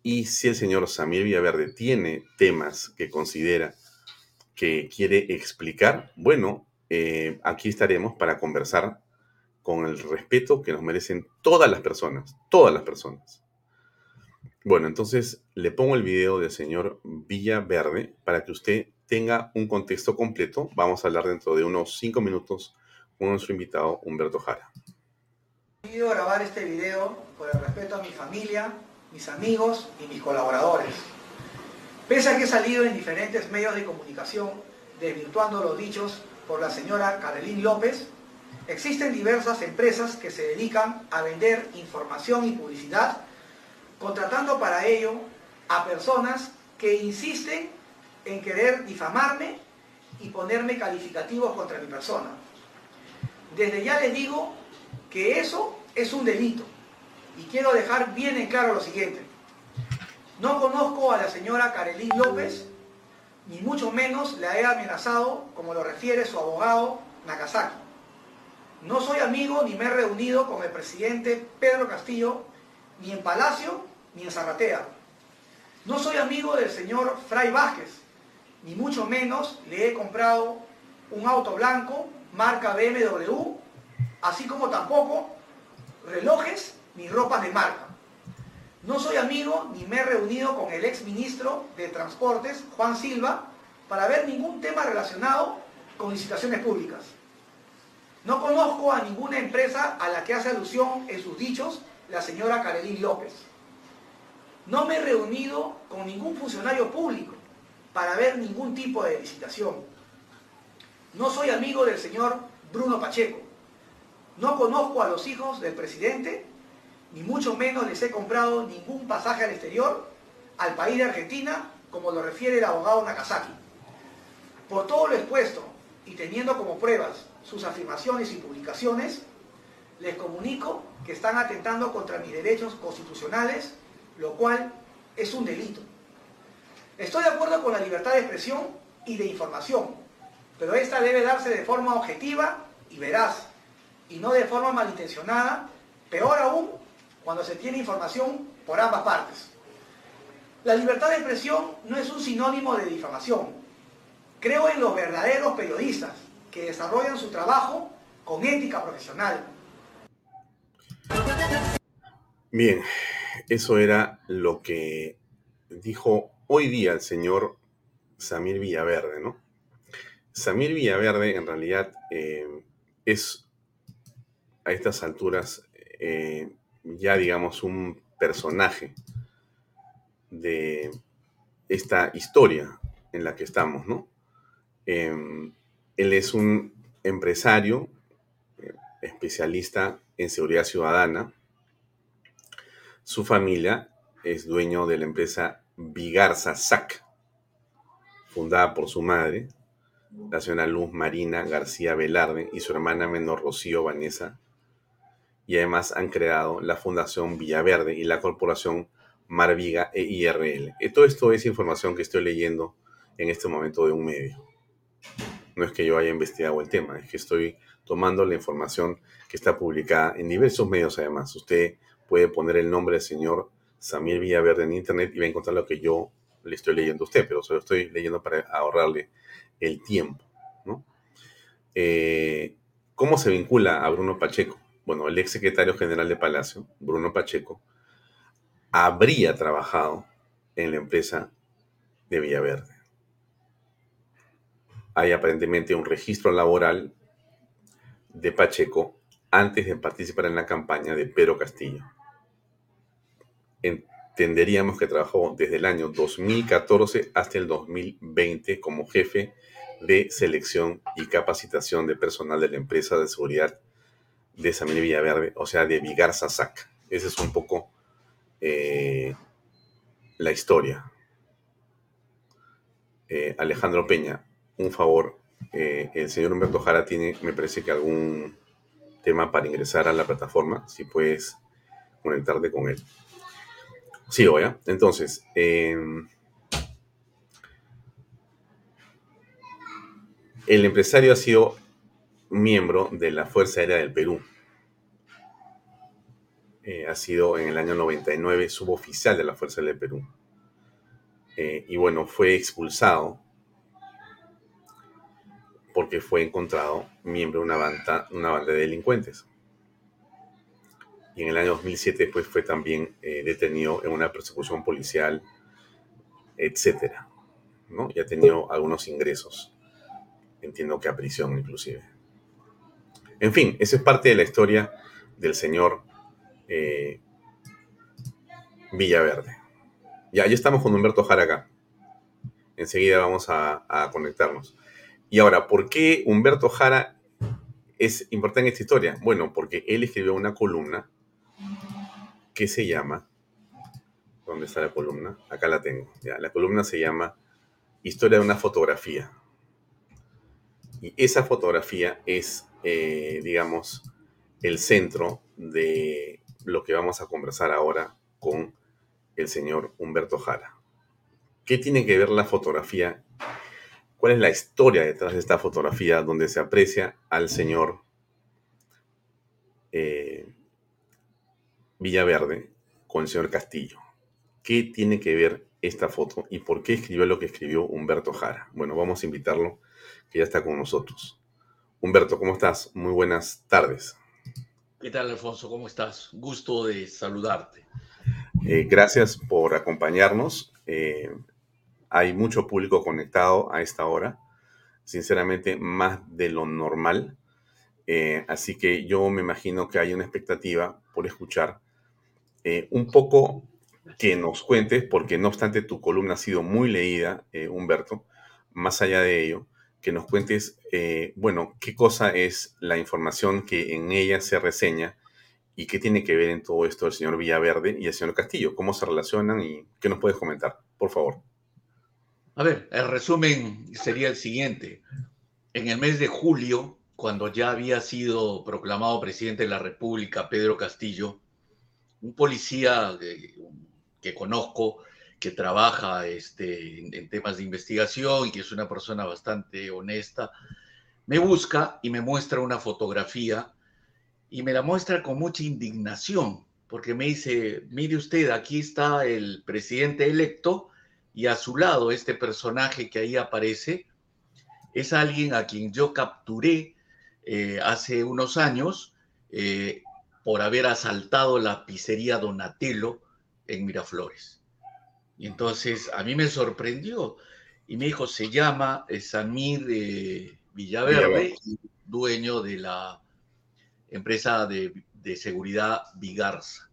Y si el señor Samir Villaverde tiene temas que considera que quiere explicar, bueno, eh, aquí estaremos para conversar con el respeto que nos merecen todas las personas, todas las personas. Bueno, entonces le pongo el video del señor Villaverde para que usted tenga un contexto completo, vamos a hablar dentro de unos cinco minutos con nuestro invitado Humberto Jara. He decidido grabar este video por el respeto a mi familia, mis amigos y mis colaboradores. Pese a que he salido en diferentes medios de comunicación desvirtuando los dichos por la señora Carolín López, existen diversas empresas que se dedican a vender información y publicidad, contratando para ello a personas que insisten en querer difamarme y ponerme calificativos contra mi persona. Desde ya les digo que eso es un delito. Y quiero dejar bien en claro lo siguiente. No conozco a la señora Carelín López, ni mucho menos la he amenazado, como lo refiere su abogado Nakazaki. No soy amigo ni me he reunido con el presidente Pedro Castillo, ni en Palacio ni en Zarratea. No soy amigo del señor Fray Vázquez, ni mucho menos le he comprado un auto blanco marca BMW, así como tampoco relojes ni ropas de marca. No soy amigo ni me he reunido con el ex ministro de Transportes, Juan Silva, para ver ningún tema relacionado con licitaciones públicas. No conozco a ninguna empresa a la que hace alusión en sus dichos la señora Carolín López. No me he reunido con ningún funcionario público para ver ningún tipo de licitación. No soy amigo del señor Bruno Pacheco. No conozco a los hijos del presidente, ni mucho menos les he comprado ningún pasaje al exterior, al país de Argentina, como lo refiere el abogado Nakazaki. Por todo lo expuesto y teniendo como pruebas sus afirmaciones y publicaciones, les comunico que están atentando contra mis derechos constitucionales, lo cual es un delito. Estoy de acuerdo con la libertad de expresión y de información, pero esta debe darse de forma objetiva y veraz, y no de forma malintencionada, peor aún cuando se tiene información por ambas partes. La libertad de expresión no es un sinónimo de difamación. Creo en los verdaderos periodistas que desarrollan su trabajo con ética profesional. Bien, eso era lo que dijo hoy día el señor Samir Villaverde, ¿no? Samir Villaverde en realidad eh, es a estas alturas eh, ya digamos un personaje de esta historia en la que estamos, ¿no? Em, él es un empresario, eh, especialista en seguridad ciudadana. Su familia es dueño de la empresa Vigarza SAC, fundada por su madre, la señora Luz Marina García Velarde y su hermana menor Rocío Vanessa, y además han creado la Fundación Villaverde y la Corporación Marviga e IRL. Y todo esto es información que estoy leyendo en este momento de un medio. No es que yo haya investigado el tema, es que estoy tomando la información que está publicada en diversos medios además. Usted puede poner el nombre del señor Samir Villaverde en internet y va a encontrar lo que yo le estoy leyendo a usted, pero se lo estoy leyendo para ahorrarle el tiempo. Eh, ¿Cómo se vincula a Bruno Pacheco? Bueno, el ex secretario general de Palacio, Bruno Pacheco, habría trabajado en la empresa de Villaverde. Hay aparentemente un registro laboral de Pacheco antes de participar en la campaña de Pedro Castillo. Entenderíamos que trabajó desde el año 2014 hasta el 2020 como jefe de selección y capacitación de personal de la empresa de seguridad de Samir Villaverde, o sea, de Vigarza Sac. Esa es un poco eh, la historia. Eh, Alejandro Peña, un favor. Eh, el señor Humberto Jara tiene, me parece que algún tema para ingresar a la plataforma, si puedes conectarte con él. Sí, ya. Entonces, em, El empresario ha sido miembro de la Fuerza Aérea del Perú. Eh, ha sido en el año 99 suboficial de la Fuerza Aérea del Perú. Eh, y bueno, fue expulsado porque fue encontrado miembro de una banda, una banda de delincuentes. Y en el año 2007 pues, fue también eh, detenido en una persecución policial, etc. ¿no? Y ha tenido algunos ingresos entiendo que a prisión inclusive. En fin, esa es parte de la historia del señor eh, Villaverde. Ya, ya estamos con Humberto Jara acá. Enseguida vamos a conectarnos. Y ahora, ¿por qué Humberto Jara es importante en esta historia? Bueno, porque él escribió una columna que se llama... ¿Dónde está la columna? Acá la tengo. La columna se llama Historia de una fotografía. Y esa fotografía es, eh, digamos, el centro de lo que vamos a conversar ahora con el señor Humberto Jara. ¿Qué tiene que ver la fotografía? ¿Cuál es la historia detrás de esta fotografía donde se aprecia al señor eh, Villaverde con el señor Castillo? ¿Qué tiene que ver esta foto y por qué escribió lo que escribió Humberto Jara? Bueno, vamos a invitarlo, que ya está con nosotros. Humberto, ¿cómo estás? Muy buenas tardes. ¿Qué tal, Alfonso? ¿Cómo estás? Gusto de saludarte. Eh, gracias por acompañarnos. Eh, hay mucho público conectado a esta hora, sinceramente más de lo normal. Eh, así que yo me imagino que hay una expectativa por escuchar un poco que nos cuentes, porque no obstante tu columna ha sido muy leída, Humberto, más allá de ello, que nos cuentes, bueno, qué cosa es la información que en ella se reseña ¿Y qué tiene que ver en todo esto el señor Villaverde y el señor Castillo? ¿Cómo se relacionan y qué nos puedes comentar? Por favor. A ver, el resumen sería el siguiente. En el mes de julio, cuando ya había sido proclamado presidente de la República Pedro Castillo, un policía que, conozco, que trabaja este, en temas de investigación y que es una persona bastante honesta, me busca y me muestra una fotografía y me la muestra con mucha indignación, porque me dice, mire usted, aquí está el presidente electo y a su lado este personaje que ahí aparece es alguien a quien yo capturé eh, hace unos años eh, por haber asaltado la pizzería Donatello en Miraflores. Y entonces a mí me sorprendió y me dijo, se llama Samir eh, Villaverde, dueño de la empresa de, seguridad Vigarza.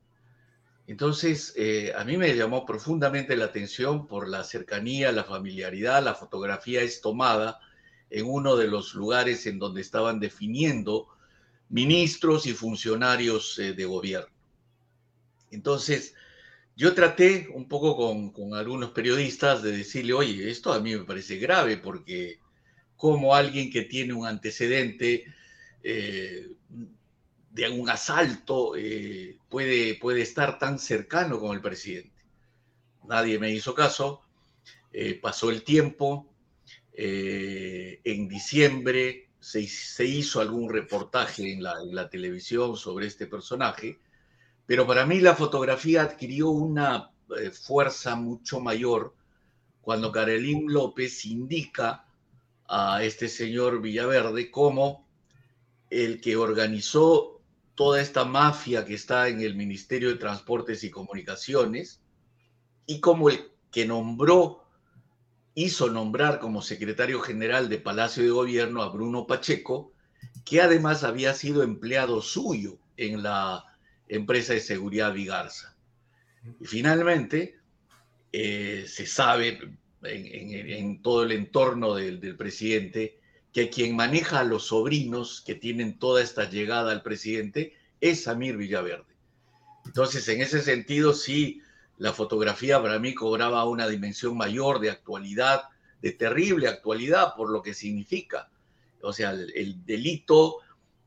Entonces, eh, a mí me llamó profundamente la atención por la cercanía, la familiaridad. La fotografía es tomada en uno de los lugares en donde estaban definiendo ministros y funcionarios eh, de gobierno. Entonces, yo traté un poco con, algunos periodistas de decirle, oye, esto a mí me parece grave porque como alguien que tiene un antecedente eh, de un asalto eh, puede, puede estar tan cercano con el presidente. Nadie me hizo caso, pasó el tiempo, en diciembre se, hizo algún reportaje en la, televisión sobre este personaje, pero para mí la fotografía adquirió una fuerza mucho mayor cuando Carolín López indica a este señor Villaverde como el que organizó toda esta mafia que está en el Ministerio de Transportes y Comunicaciones y como el que nombró, hizo nombrar como secretario general de Palacio de Gobierno a Bruno Pacheco, que además había sido empleado suyo en la empresa de seguridad Vigarza. Y finalmente, eh, se sabe en, todo el entorno del, del presidente que quien maneja a los sobrinos que tienen toda esta llegada al presidente es Samir Villaverde. Entonces, en ese sentido, sí, la fotografía para mí cobraba una dimensión mayor de actualidad, de terrible actualidad, por lo que significa. O sea, el, delito,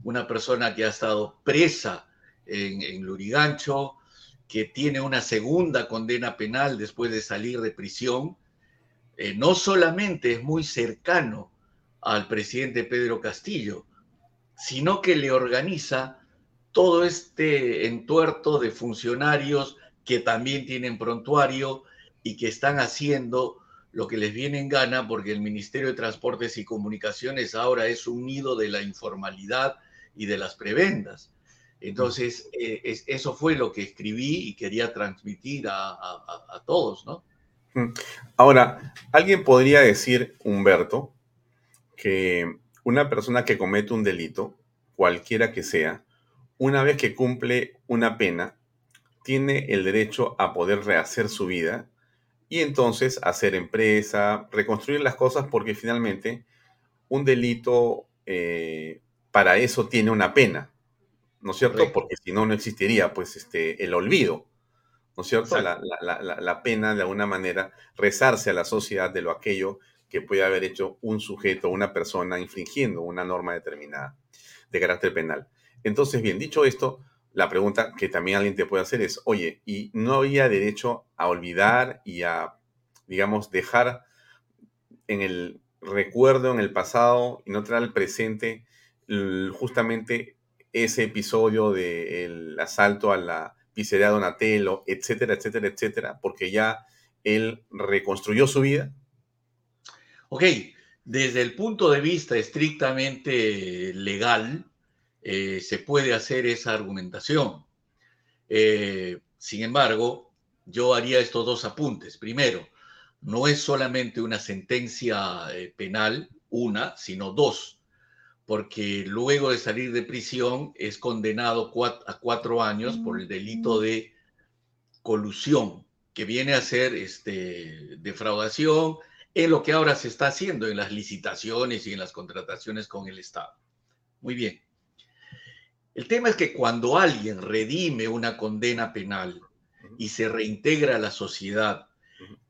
una persona que ha estado presa en, Lurigancho, que tiene una segunda condena penal después de salir de prisión, eh, no solamente es muy cercano al presidente Pedro Castillo, sino que le organiza todo este entuerto de funcionarios que también tienen prontuario y que están haciendo lo que les viene en gana porque el Ministerio de Transportes y Comunicaciones ahora es un nido de la informalidad y de las prebendas. Entonces, eh, eso fue lo que escribí y quería transmitir a, a todos, ¿no? Mm. Ahora, alguien podría decir, Humberto, que una persona que comete un delito, cualquiera que sea, una vez que cumple una pena, tiene el derecho a poder rehacer su vida y entonces hacer empresa, reconstruir las cosas porque finalmente un delito eh, para eso tiene una pena, ¿no es cierto? Porque si no, no existiría pues este, el olvido, ¿no es cierto? La, la, pena de alguna manera rezarse a la sociedad de lo aquello que puede haber hecho un sujeto, una persona, infringiendo una norma determinada de carácter penal. Entonces, bien, dicho esto, la pregunta que también alguien te puede hacer es, oye, ¿y no había derecho a olvidar y a, digamos, dejar en el recuerdo, en el pasado y no traer al presente justamente ese episodio del asalto a la pizzería Donatello, etcétera, etcétera, etcétera, porque ya él reconstruyó su vida? Ok, desde el punto de vista estrictamente legal, eh, se puede hacer esa argumentación. Eh, sin embargo, yo haría estos dos apuntes. Primero, no es solamente una sentencia eh, penal, una, sino dos, porque luego de salir de prisión es condenado a cuatro años por el delito de colusión, que viene a ser este, defraudación en lo que ahora se está haciendo en las licitaciones y en las contrataciones con el Estado. Muy bien. El tema es que cuando alguien redime una condena penal y se reintegra a la sociedad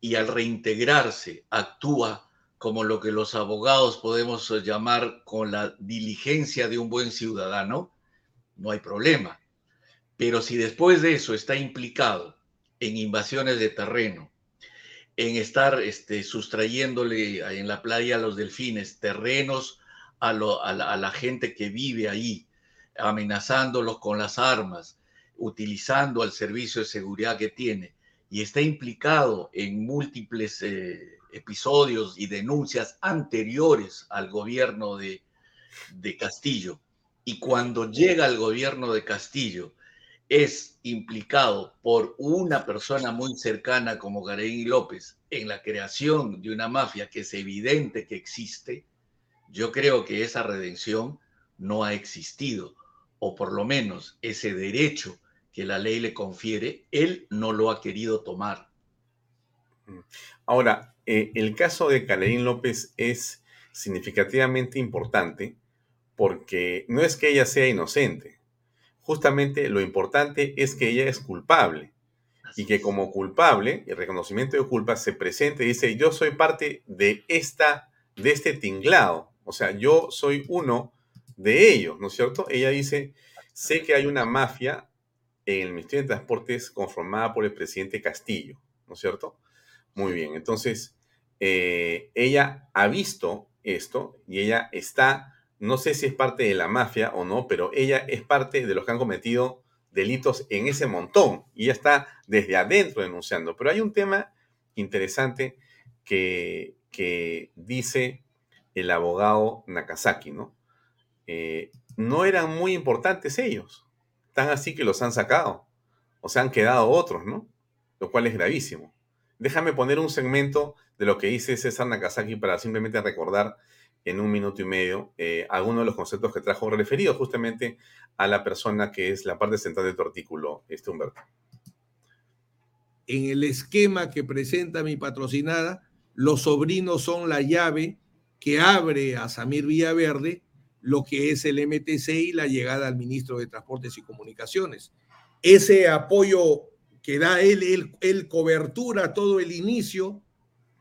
y al reintegrarse actúa como lo que los abogados podemos llamar con la diligencia de un buen ciudadano, no hay problema. Pero si después de eso está implicado en invasiones de terreno, en estar este, sustrayéndole en la playa a los delfines terrenos a, a la gente que vive ahí, amenazándolos con las armas, utilizando el servicio de seguridad que tiene y está implicado en múltiples eh, episodios y denuncias anteriores al gobierno de, Castillo. Y cuando llega al gobierno de Castillo, es implicado por una persona muy cercana como Gareín López en la creación de una mafia que es evidente que existe, yo creo que esa redención no ha existido o por lo menos ese derecho que la ley le confiere, él no lo ha querido tomar. Mm. Ahora, eh, el caso de Calerín López es significativamente importante porque no es que ella sea inocente, justamente lo importante es que ella es culpable y que como culpable, el reconocimiento de culpa se presente y dice, yo soy parte de, esta, de este tinglado, o sea, yo soy uno de ellos, ¿no es cierto? Ella dice, sé que hay una mafia en el Ministerio de Transportes conformada por el presidente Castillo, ¿no es cierto? Muy bien, entonces eh, ella ha visto esto y ella está, no sé si es parte de la mafia o no, pero ella es parte de los que han cometido delitos en ese montón y ella está desde adentro denunciando. Pero hay un tema interesante que, que dice el abogado Nakazaki, ¿no? Eh, no eran muy importantes ellos. Tan así que los han sacado. O se han quedado otros, ¿no? Lo cual es gravísimo. Déjame poner un segmento de lo que dice César Nakazaki para simplemente recordar en un minuto y medio eh, algunos de los conceptos que trajo referidos justamente a la persona que es la parte central de tu artículo, este Humberto. En el esquema que presenta mi patrocinada, los sobrinos son la llave que abre a Samir Villaverde lo que es el MTC y la llegada al ministro de Transportes y Comunicaciones. Ese apoyo que da él, él, cobertura todo el inicio,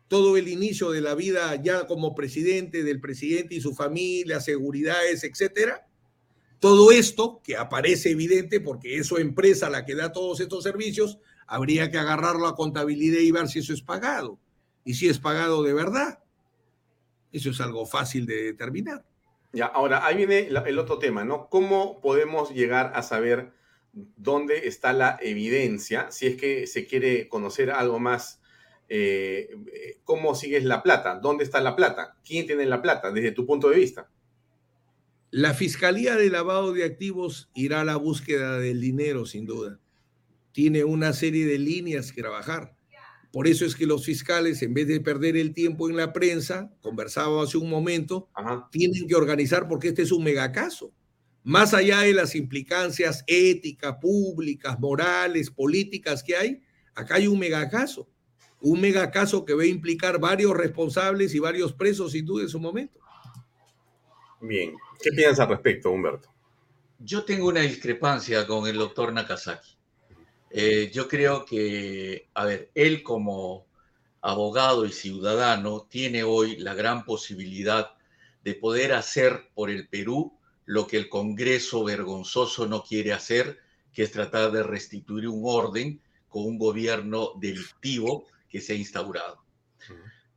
todo el inicio de la vida ya como presidente, del presidente y su familia, seguridades, etcétera. Todo esto, que aparece evidente porque es su empresa la que da todos estos servicios, habría que agarrarlo a contabilidad y ver si eso es pagado. Y si es pagado de verdad. Eso es algo fácil de determinar. Ya, ahora, ahí viene el otro tema, ¿no? ¿Cómo podemos llegar a saber dónde está la evidencia si es que se quiere conocer algo más? Eh, ¿Cómo sigues la plata? ¿Dónde está la plata? ¿Quién tiene la plata desde tu punto de vista? La Fiscalía de Lavado de Activos irá a la búsqueda del dinero, sin duda. Tiene una serie de líneas que trabajar. Por eso es que los fiscales, en vez de perder el tiempo en la prensa, conversaba hace un momento, tienen que organizar porque este es un megacaso. Más allá de las implicancias éticas, públicas, morales, políticas que hay, acá hay un megacaso. Un megacaso que va a implicar varios responsables y varios presos, sin duda, en su momento. Bien, ¿qué piensas al respecto, Humberto? Yo tengo una discrepancia con el doctor Nakazaki. Eh, yo creo que, a ver, él como abogado y ciudadano tiene hoy la gran posibilidad de poder hacer por el Perú lo que el Congreso vergonzoso no quiere hacer, que es tratar de restituir un orden con un gobierno delictivo que se ha instaurado.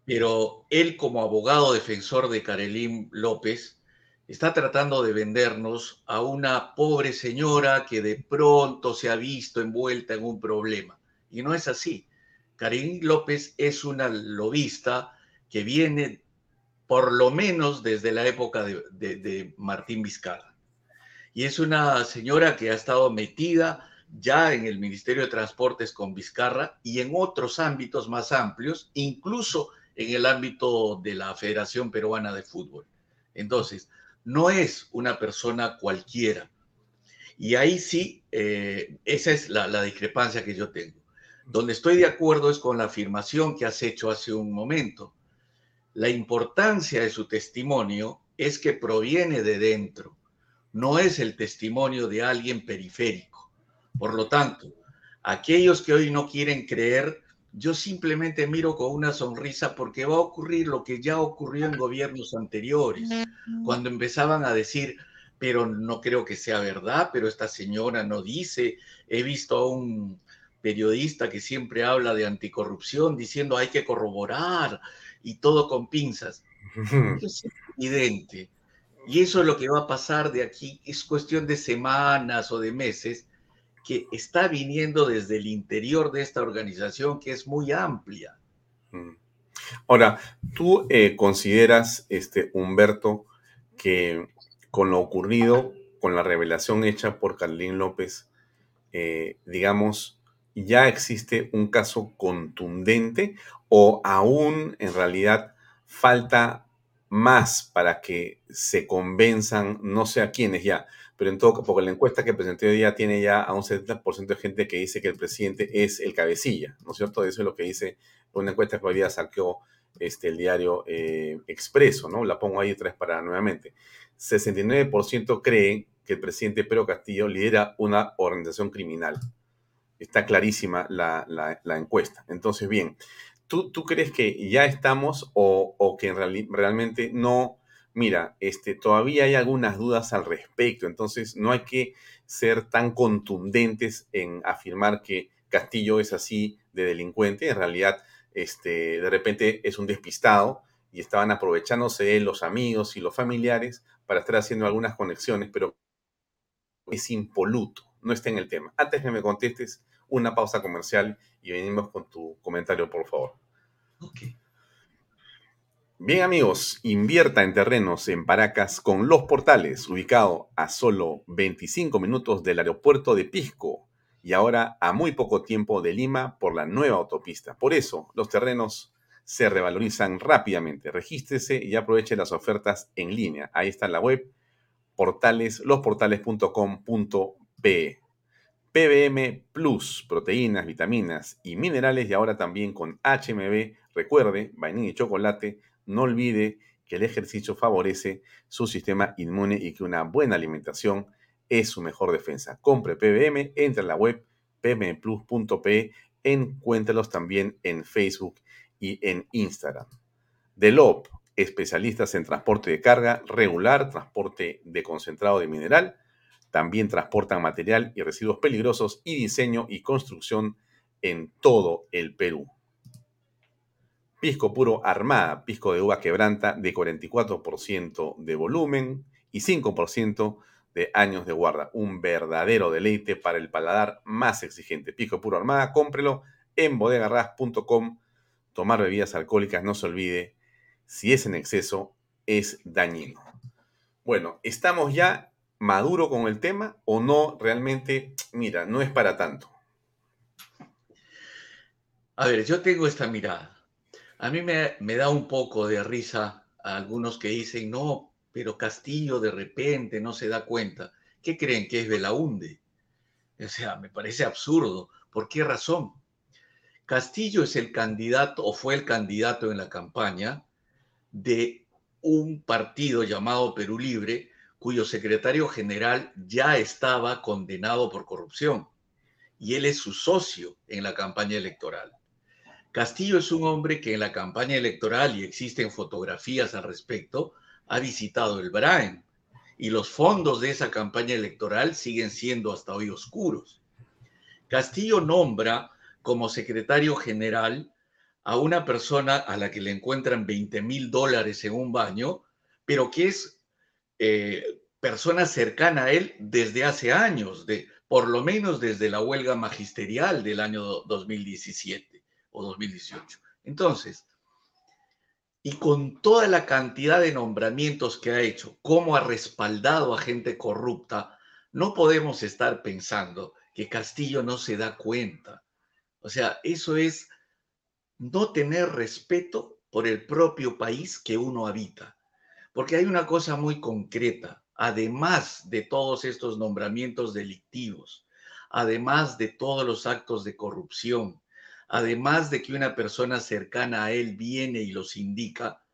Pero él como abogado defensor de Carolín López está tratando de vendernos a una pobre señora que de pronto se ha visto envuelta en un problema. Y no es así. Karim López es una lobista que viene por lo menos desde la época de, de Martín Vizcarra. Y es una señora que ha estado metida ya en el Ministerio de Transportes con Vizcarra y en otros ámbitos más amplios, incluso en el ámbito de la Federación Peruana de Fútbol. Entonces, no es una persona cualquiera. Y ahí sí, eh, esa es la, la discrepancia que yo tengo. Donde estoy de acuerdo es con la afirmación que has hecho hace un momento. La importancia de su testimonio es que proviene de dentro, no es el testimonio de alguien periférico. Por lo tanto, aquellos que hoy no quieren creer, yo simplemente miro con una sonrisa porque va a ocurrir lo que ya ocurrió en gobiernos anteriores, cuando empezaban a decir, pero no creo que sea verdad, pero esta señora no dice, he visto a un periodista que siempre habla de anticorrupción diciendo hay que corroborar y todo con pinzas. Es evidente y eso es lo que va a pasar de aquí. Es cuestión de semanas o de meses que está viniendo desde el interior de esta organización que es muy amplia. Mm. Ahora, ¿tú eh, consideras, este, Humberto, que con lo ocurrido, con la revelación hecha por Carlín López, eh, digamos, ya existe un caso contundente o aún en realidad falta más para que se convenzan, no sé a quiénes ya, pero en todo porque la encuesta que presenté hoy día tiene ya a un 70% de gente que dice que el presidente es el cabecilla, ¿no es cierto? Eso es lo que dice una encuesta que hoy día saqueó este, el diario eh, Expreso, ¿no? La pongo ahí otra vez para nuevamente. 69% cree que el presidente Pedro Castillo lidera una organización criminal. Está clarísima la, la encuesta. Entonces, bien, ¿Tú, crees que ya estamos o, que realmente no? Mira, este, todavía hay algunas dudas al respecto, entonces no hay que ser tan contundentes en afirmar que Castillo es así de delincuente. En realidad, este, de repente es un despistado y estaban aprovechándose de los amigos y los familiares para estar haciendo algunas conexiones, pero es impoluto, no está en el tema. Antes que me contestes, una pausa comercial y venimos con tu comentario, por favor. Bien amigos, invierta en terrenos en Paracas con Los Portales, ubicado a solo 25 minutos del aeropuerto de Pisco y ahora a muy poco tiempo de Lima por la nueva autopista. Por eso, los terrenos se revalorizan rápidamente. Regístrese y aproveche las ofertas en línea. Ahí está en la web portales, losportales.com.pe. PBM Plus, proteínas, vitaminas y minerales y ahora también con HMB. Recuerde, vainilla y chocolate, no olvide que el ejercicio favorece su sistema inmune y que una buena alimentación es su mejor defensa. Compre PBM, entre en la web pbmplus.pe, encuéntralos también en Facebook y en Instagram. Delop, especialistas en transporte de carga regular, transporte de concentrado de mineral, también transportan material y residuos peligrosos y diseño y construcción en todo el Perú. Pisco puro armada, pisco de uva quebranta de 44% de volumen y 5% de años de guarda. Un verdadero deleite para el paladar más exigente. Pisco puro armada, cómprelo en bodegarras.com. Tomar bebidas alcohólicas, no se olvide, si es en exceso, es dañino. Bueno, estamos ya maduro con el tema o no realmente, mira, no es para tanto? A ver, yo tengo esta mirada. A mí me, da un poco de risa a algunos que dicen, no, pero Castillo de repente no se da cuenta. ¿Qué creen que es Belaunde? O sea, me parece absurdo. ¿Por qué razón? Castillo es el candidato o fue el candidato en la campaña de un partido llamado Perú Libre, cuyo secretario general ya estaba condenado por corrupción y él es su socio en la campaña electoral. Castillo es un hombre que en la campaña electoral, y existen fotografías al respecto, ha visitado el Brain y los fondos de esa campaña electoral siguen siendo hasta hoy oscuros. Castillo nombra como secretario general a una persona a la que le encuentran 20 mil dólares en un baño, pero que es eh, persona cercana a él desde hace años, de, por lo menos desde la huelga magisterial del año 2017 o 2018. Entonces, y con toda la cantidad de nombramientos que ha hecho, cómo ha respaldado a gente corrupta, no podemos estar pensando que Castillo no se da cuenta. O sea, eso es no tener respeto por el propio país que uno habita. Porque hay una cosa muy concreta, además de todos estos nombramientos delictivos, además de todos los actos de corrupción, además de que una persona cercana a él viene y los indica,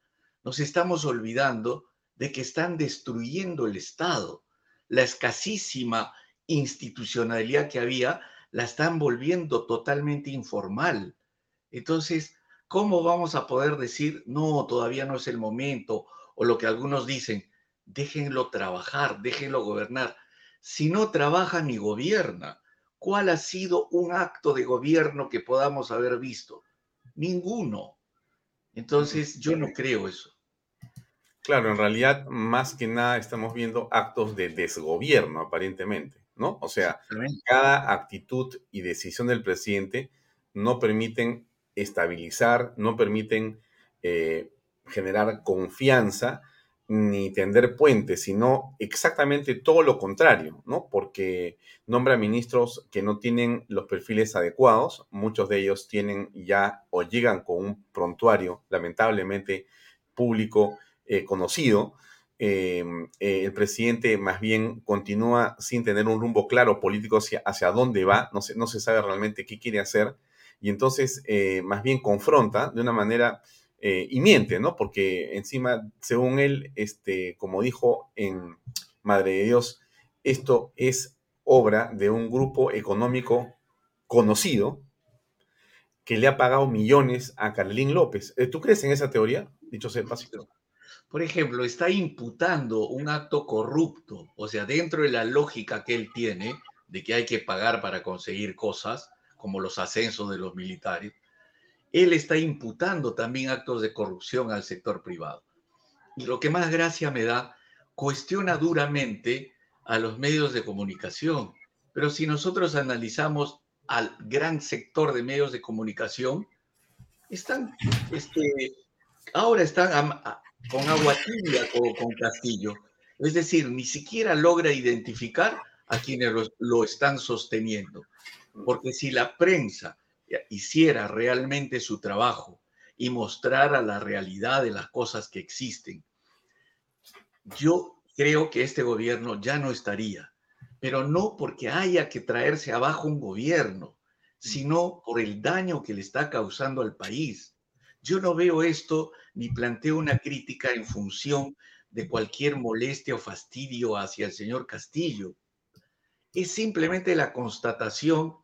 nos estamos olvidando de que están destruyendo el Estado. La escasísima institucionalidad que había la están volviendo totalmente informal. Entonces, ¿cómo vamos a poder decir, no, todavía no es el momento? O lo que algunos dicen, déjenlo trabajar, déjenlo gobernar. Si no trabaja ni gobierna, ¿Cuál ha sido un acto de gobierno que podamos haber visto? Ninguno. Entonces, yo no creo eso. Claro, en realidad, más que nada estamos viendo actos de desgobierno, aparentemente, ¿no? O sea, cada actitud y decisión del presidente no permiten estabilizar, no permiten eh, generar confianza ni tender puentes, sino exactamente todo lo contrario, ¿no? Porque nombra ministros que no tienen los perfiles adecuados, muchos de ellos tienen ya o llegan con un prontuario, lamentablemente, público eh, conocido. Em, eh, el presidente más bien continúa sin tener un rumbo claro político hacia, hacia dónde va, no se, no se sabe realmente qué quiere hacer, y entonces eh, más bien confronta de una manera eh, y miente, ¿no? Porque encima, según él, este, como dijo en Madre de Dios, esto es obra de un grupo económico conocido que le ha pagado millones a Carlín López. Eh, ¿Tú crees en esa teoría? Dicho sea. Por ejemplo, está imputando un acto corrupto, o sea, dentro de la lógica que él tiene de que hay que pagar para conseguir cosas, como los ascensos de los militares, él está imputando también actos de corrupción al sector privado. Y lo que más gracia me da, cuestiona duramente a los medios de comunicación. Pero si nosotros analizamos al gran sector de medios de comunicación, están, este, ahora están con agua tibia con, con, Castillo. Es decir, ni siquiera logra identificar a quienes lo están sosteniendo. Porque si la prensa hiciera realmente su trabajo y mostrara la realidad de las cosas que existen, yo creo que este gobierno ya no estaría, pero no porque haya que traerse abajo un gobierno, sino por el daño que le está causando al país. Yo no veo esto ni planteo una crítica en función de cualquier molestia o fastidio hacia el señor Castillo. Es simplemente la constatación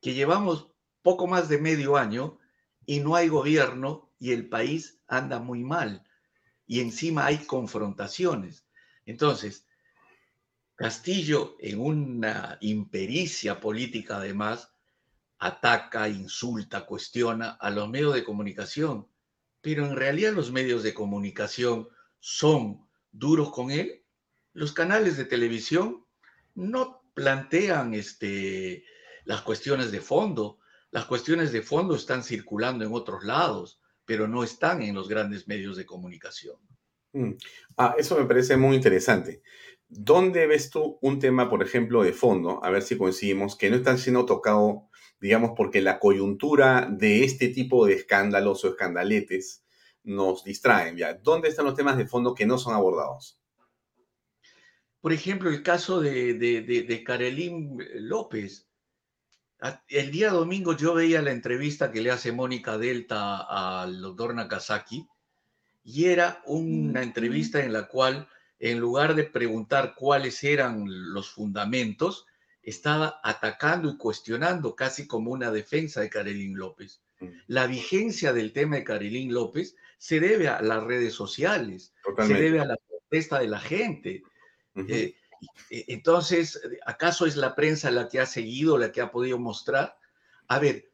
que llevamos poco más de medio año y no hay gobierno y el país anda muy mal y encima hay confrontaciones. Entonces, Castillo, en una impericia política además, ataca, insulta, cuestiona a los medios de comunicación, pero en realidad los medios de comunicación son duros con él. Los canales de televisión no plantean este, las cuestiones de fondo, las cuestiones de fondo están circulando en otros lados, pero no están en los grandes medios de comunicación. Mm. Ah, eso me parece muy interesante. ¿Dónde ves tú un tema, por ejemplo, de fondo, a ver si coincidimos, que no están siendo tocado, digamos, porque la coyuntura de este tipo de escándalos o escandaletes nos distraen? ¿ya? ¿Dónde están los temas de fondo que no son abordados? Por ejemplo, el caso de, de, de, de Karelín López. El día domingo yo veía la entrevista que le hace Mónica Delta al doctor Nakazaki y era una mm. entrevista en la cual, en lugar de preguntar cuáles eran los fundamentos, estaba atacando y cuestionando casi como una defensa de Carolín López. Mm. La vigencia del tema de Carolín López se debe a las redes sociales, se debe a la protesta de la gente. Eh, entonces, ¿acaso es la prensa la que ha seguido, la que ha podido mostrar? A ver,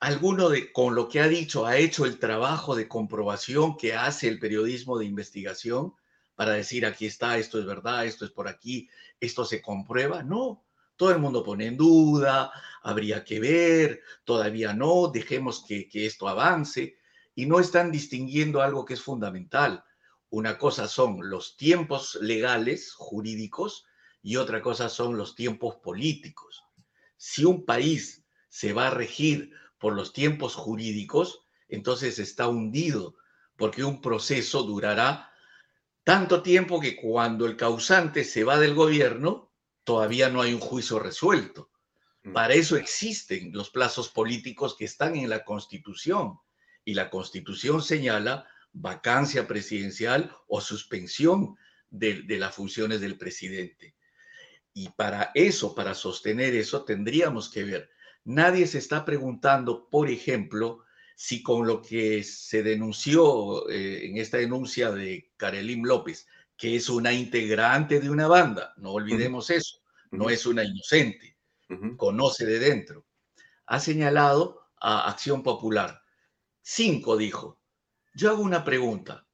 alguno de, con lo que ha dicho, ha hecho el trabajo de comprobación que hace el periodismo de investigación para decir aquí está, esto es verdad, esto es por aquí, esto se comprueba. No, todo el mundo pone en duda, habría que ver, todavía no, dejemos que, que esto avance y no están distinguiendo algo que es fundamental. Una cosa son los tiempos legales, jurídicos, y otra cosa son los tiempos políticos. Si un país se va a regir por los tiempos jurídicos, entonces está hundido, porque un proceso durará tanto tiempo que cuando el causante se va del gobierno, todavía no hay un juicio resuelto. Mm. Para eso existen los plazos políticos que están en la Constitución. Y la Constitución señala vacancia presidencial o suspensión de, de las funciones del presidente. Y para eso, para sostener eso, tendríamos que ver. Nadie se está preguntando, por ejemplo, si con lo que se denunció eh, en esta denuncia de Karelim López, que es una integrante de una banda, no olvidemos eso, no es una inocente, conoce de dentro, ha señalado a Acción Popular. Cinco dijo. Yo hago una pregunta.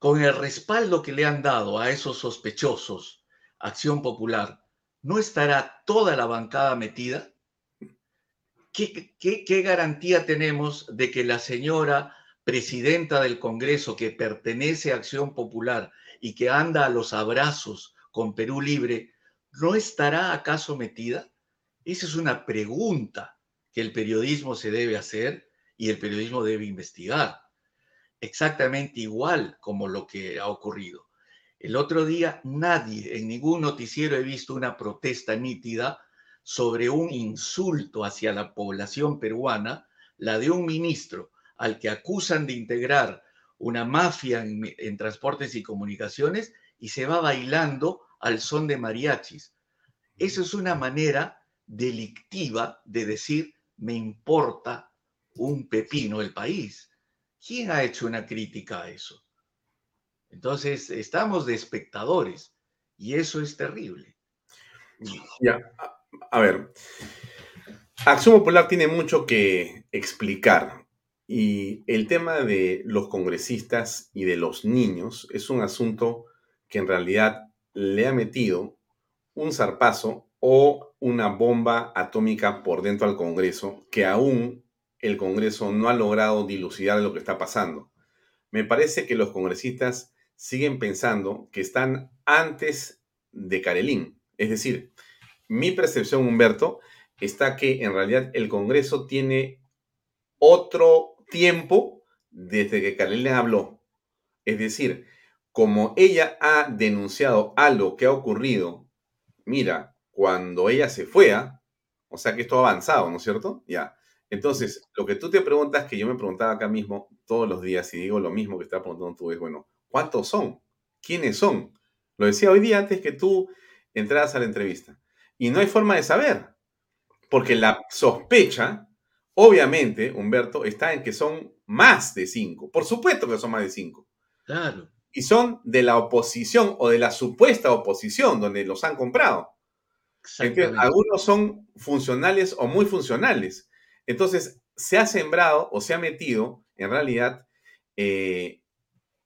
Con el respaldo que le han dado a esos sospechosos, Acción Popular, ¿no estará toda la bancada metida? ¿Qué, qué, garantía tenemos de que la señora presidenta del Congreso que pertenece a Acción Popular y que anda a los abrazos con Perú Libre, ¿no estará acaso metida? Esa es una pregunta que el periodismo se debe hacer y el periodismo debe investigar. Exactamente igual como lo que ha ocurrido. El otro día nadie, en ningún noticiero he visto una protesta nítida sobre un insulto hacia la población peruana, la de un ministro al que acusan de integrar una mafia en, transportes y comunicaciones y se va bailando al son de mariachis. Eso es una manera delictiva de decir me importa un pepino el país. ¿Quién ha hecho una crítica a eso? Entonces, estamos de espectadores y eso es terrible. Ya, a ver, Acción Popular tiene mucho que explicar y el tema de los congresistas y de los niños es un asunto que en realidad le ha metido un zarpazo o una bomba atómica por dentro al Congreso que aún el Congreso no ha logrado dilucidar lo que está pasando. Me parece que los congresistas siguen pensando que están antes de Carelín. Es decir, mi percepción, Humberto, está que en realidad el Congreso tiene otro tiempo desde que Carelín habló. Es decir, como ella ha denunciado algo que ha ocurrido, mira, cuando ella se fue, ¿ah? o sea que esto ha avanzado, ¿no es cierto? Ya. Entonces, lo que tú te preguntas, que yo me preguntaba acá mismo todos los días y digo lo mismo que está preguntando tú, es, bueno, ¿cuántos son? ¿Quiénes son? Lo decía hoy día antes que tú entraras a la entrevista. Y no hay forma de saber, porque la sospecha, obviamente, Humberto, está en que son más de cinco. Por supuesto que son más de cinco. Claro. Y son de la oposición o de la supuesta oposición, donde los han comprado. algunos son funcionales o muy funcionales. Entonces, se ha sembrado o se ha metido, en realidad, eh,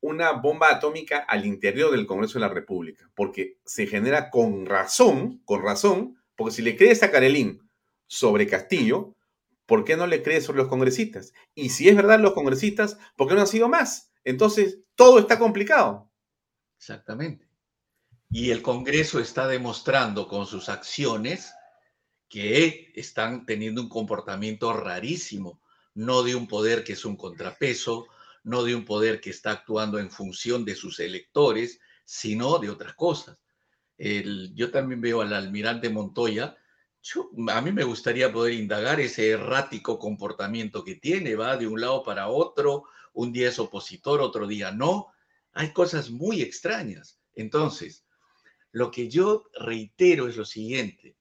una bomba atómica al interior del Congreso de la República, porque se genera con razón, con razón, porque si le crees a Carelín sobre Castillo, ¿por qué no le crees sobre los congresistas? Y si es verdad los congresistas, ¿por qué no han sido más? Entonces, todo está complicado. Exactamente. Y el Congreso está demostrando con sus acciones que están teniendo un comportamiento rarísimo, no de un poder que es un contrapeso, no de un poder que está actuando en función de sus electores, sino de otras cosas. yo también veo al almirante Montoya, a mí me gustaría poder indagar ese errático comportamiento que tiene, va de un lado para otro, un día es opositor, otro día no. Hay cosas muy extrañas. Entonces, lo que yo reitero es lo siguiente.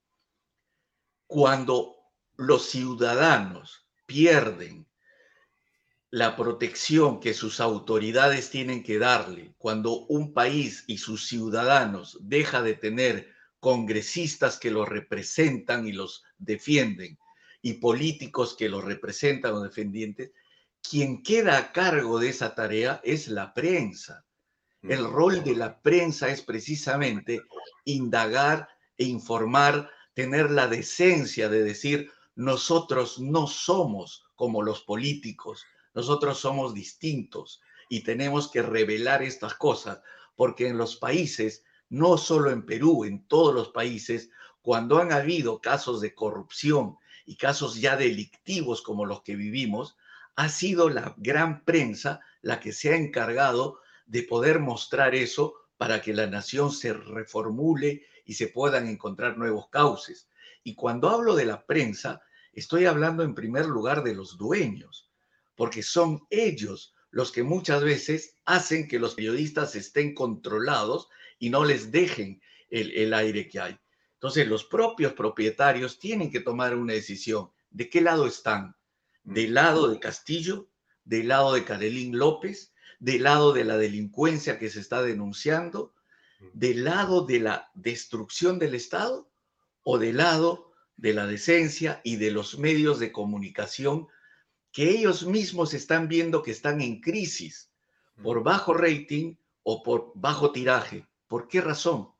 Cuando los ciudadanos pierden la protección que sus autoridades tienen que darle cuando un país y sus ciudadanos deja de tener congresistas que los representan y los defienden y políticos que los representan o dependientes, quien queda a cargo de esa tarea es la prensa. El rol de la prensa es precisamente indagar e informar, tener la decencia de decir, nosotros no somos como los políticos, nosotros somos distintos y tenemos que revelar estas cosas, porque en los países, no solo en Perú, en todos los países, cuando han habido casos de corrupción y casos ya delictivos como los que vivimos, ha sido la gran prensa la que se ha encargado de poder mostrar eso para que la nación se reformule y se puedan encontrar nuevos cauces. Y cuando hablo de la prensa, estoy hablando en primer lugar de los dueños, porque son ellos los que muchas veces hacen que los periodistas estén controlados y no les dejen el, el aire que hay. Entonces, los propios propietarios tienen que tomar una decisión. ¿De qué lado están? ¿Del lado de Castillo? ¿Del lado de Carolín López? ¿Del lado de la delincuencia que se está denunciando? ¿Del lado de la destrucción del Estado? ¿O del lado de la decencia y de los medios de comunicación que ellos mismos están viendo que están en crisis por bajo rating o por bajo tiraje? ¿Por qué razón?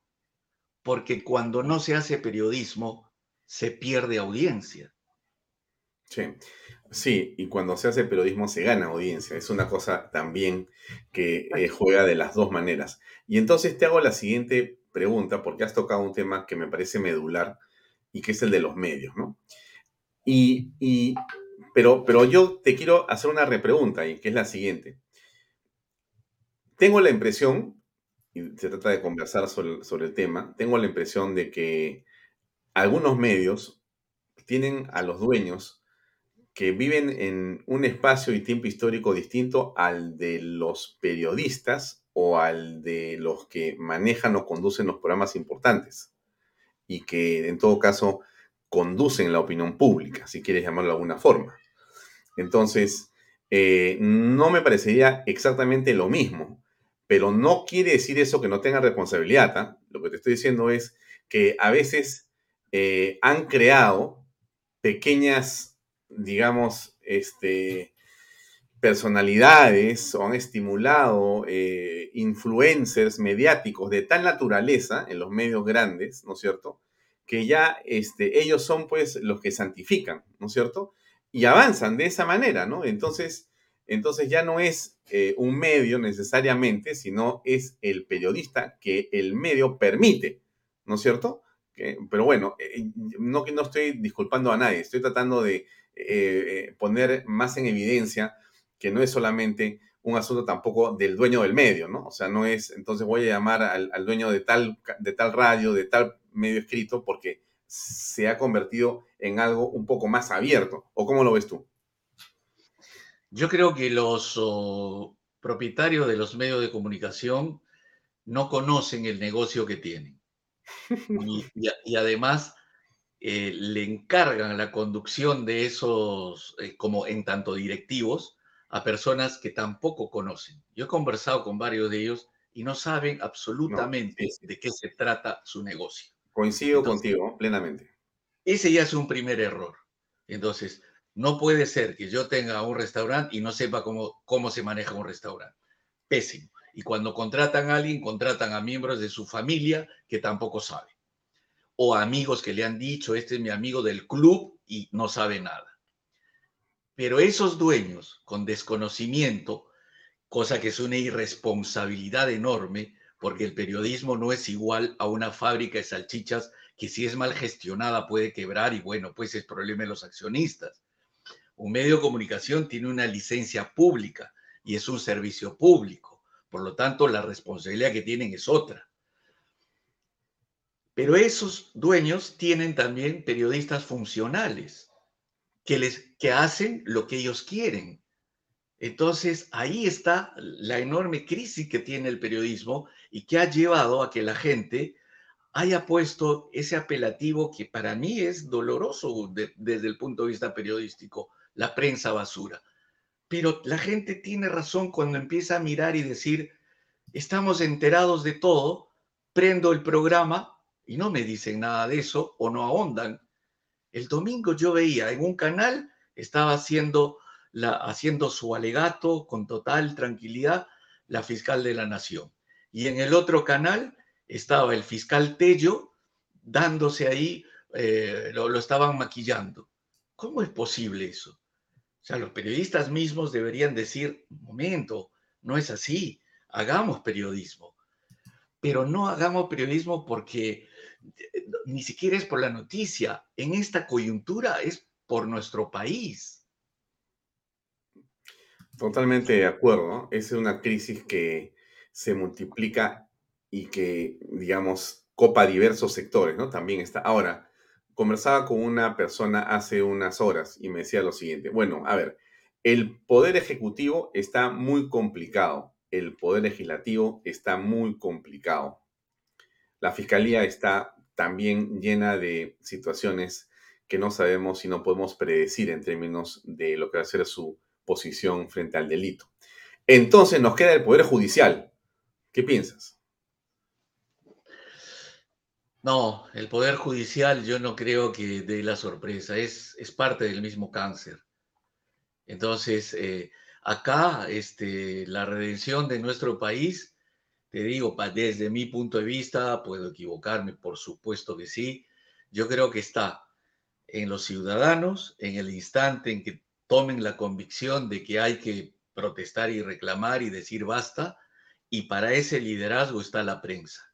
porque cuando no se hace periodismo se pierde audiencia. Sí, sí, y cuando se hace periodismo se gana audiencia. Es una cosa también que eh, juega de las dos maneras. Y entonces te hago la siguiente pregunta, porque has tocado un tema que me parece medular y que es el de los medios, ¿no? Y, y pero, pero yo te quiero hacer una repregunta, y que es la siguiente. Tengo la impresión, se trata de conversar sobre, el tema, tengo la impresión de que algunos medios tienen a los dueños que viven en un espacio y tiempo histórico distinto al de los periodistas o al de los que manejan o conducen los programas importantes y que en todo caso conducen la opinión pública, si quieres llamarlo de alguna forma. Entonces, eh, no me parecería exactamente lo mismo pero no quiere decir eso que no tengan responsabilidad. ¿ah? Lo que te estoy diciendo es que a veces eh, han creado pequeñas, digamos, este, personalidades o han estimulado eh, influencers mediáticos de tal naturaleza en los medios grandes, ¿no es cierto? Que ya este, ellos son pues los que santifican, ¿no es cierto? Y avanzan de esa manera, ¿no? Entonces, entonces ya no es eh, un medio necesariamente, sino es el periodista que el medio permite, ¿no es cierto? pero bueno, eh, no que no estoy disculpando a nadie, estoy tratando de eh, poner más en evidencia que no es solamente un asunto tampoco del dueño del medio, ¿no? O sea, no es, entonces voy a llamar al, al dueño de tal, de tal radio, de tal medio escrito, porque se ha convertido en algo un poco más abierto. ¿O cómo lo ves tú? Yo creo que los propietarios de los medios de comunicación no conocen el negocio que tienen. [LAUGHS] Y, además eh, le encargan la conducción de esos, eh, como en tanto directivos, a personas que tampoco conocen. Yo he conversado con varios de ellos y no saben absolutamente de qué se trata su negocio. Coincido contigo plenamente. Ese ya es un primer error. Entonces, no puede ser que yo tenga un restaurante y no sepa cómo, cómo se maneja un restaurante. Pésimo. Y cuando contratan a alguien, contratan a miembros de su familia que tampoco saben. O amigos que le han dicho, este es mi amigo del club y no sabe nada. Pero esos dueños con desconocimiento, cosa que es una irresponsabilidad enorme, porque el periodismo no es igual a una fábrica de salchichas que si es mal gestionada puede quebrar y bueno, pues es problema de los accionistas. Un medio de comunicación tiene una licencia pública y es un servicio público. Por lo tanto, la responsabilidad que tienen es otra. Pero esos dueños tienen también periodistas funcionales que, les, que hacen lo que ellos quieren. Entonces, ahí está la enorme crisis que tiene el periodismo y que ha llevado a que la gente haya puesto ese apelativo que para mí es doloroso desde el punto de vista periodístico, la prensa basura. Pero la gente tiene razón cuando empieza a mirar y decir, estamos enterados de todo, prendo el programa y no me dicen nada de eso o no ahondan. El domingo yo veía en un canal, estaba haciendo, la, haciendo su alegato con total tranquilidad la fiscal de la nación. Y en el otro canal estaba el fiscal Tello dándose ahí, eh, lo, lo estaban maquillando. ¿Cómo es posible eso? O sea, los periodistas mismos deberían decir, momento, no es así, hagamos periodismo. Pero no hagamos periodismo porque ni siquiera es por la noticia. En esta coyuntura es por nuestro país. Totalmente de acuerdo. Es una crisis que se multiplica y que, digamos, copa diversos sectores, ¿no? También está. Ahora, conversaba con una persona hace unas horas y me decía lo siguiente. Bueno, a ver, el poder ejecutivo está muy complicado. El poder legislativo está muy complicado. La fiscalía está también llena de situaciones que no sabemos y no podemos predecir en términos de lo que va a ser su posición frente al delito. Entonces nos queda el Poder Judicial. ¿Qué piensas? No, el Poder Judicial yo no creo que dé la sorpresa, es, es parte del mismo cáncer. Entonces, eh, acá este, la redención de nuestro país, te digo, desde mi punto de vista, puedo equivocarme, por supuesto que sí, yo creo que está en los ciudadanos, en el instante en que tomen la convicción de que hay que protestar y reclamar y decir basta, y para ese liderazgo está la prensa.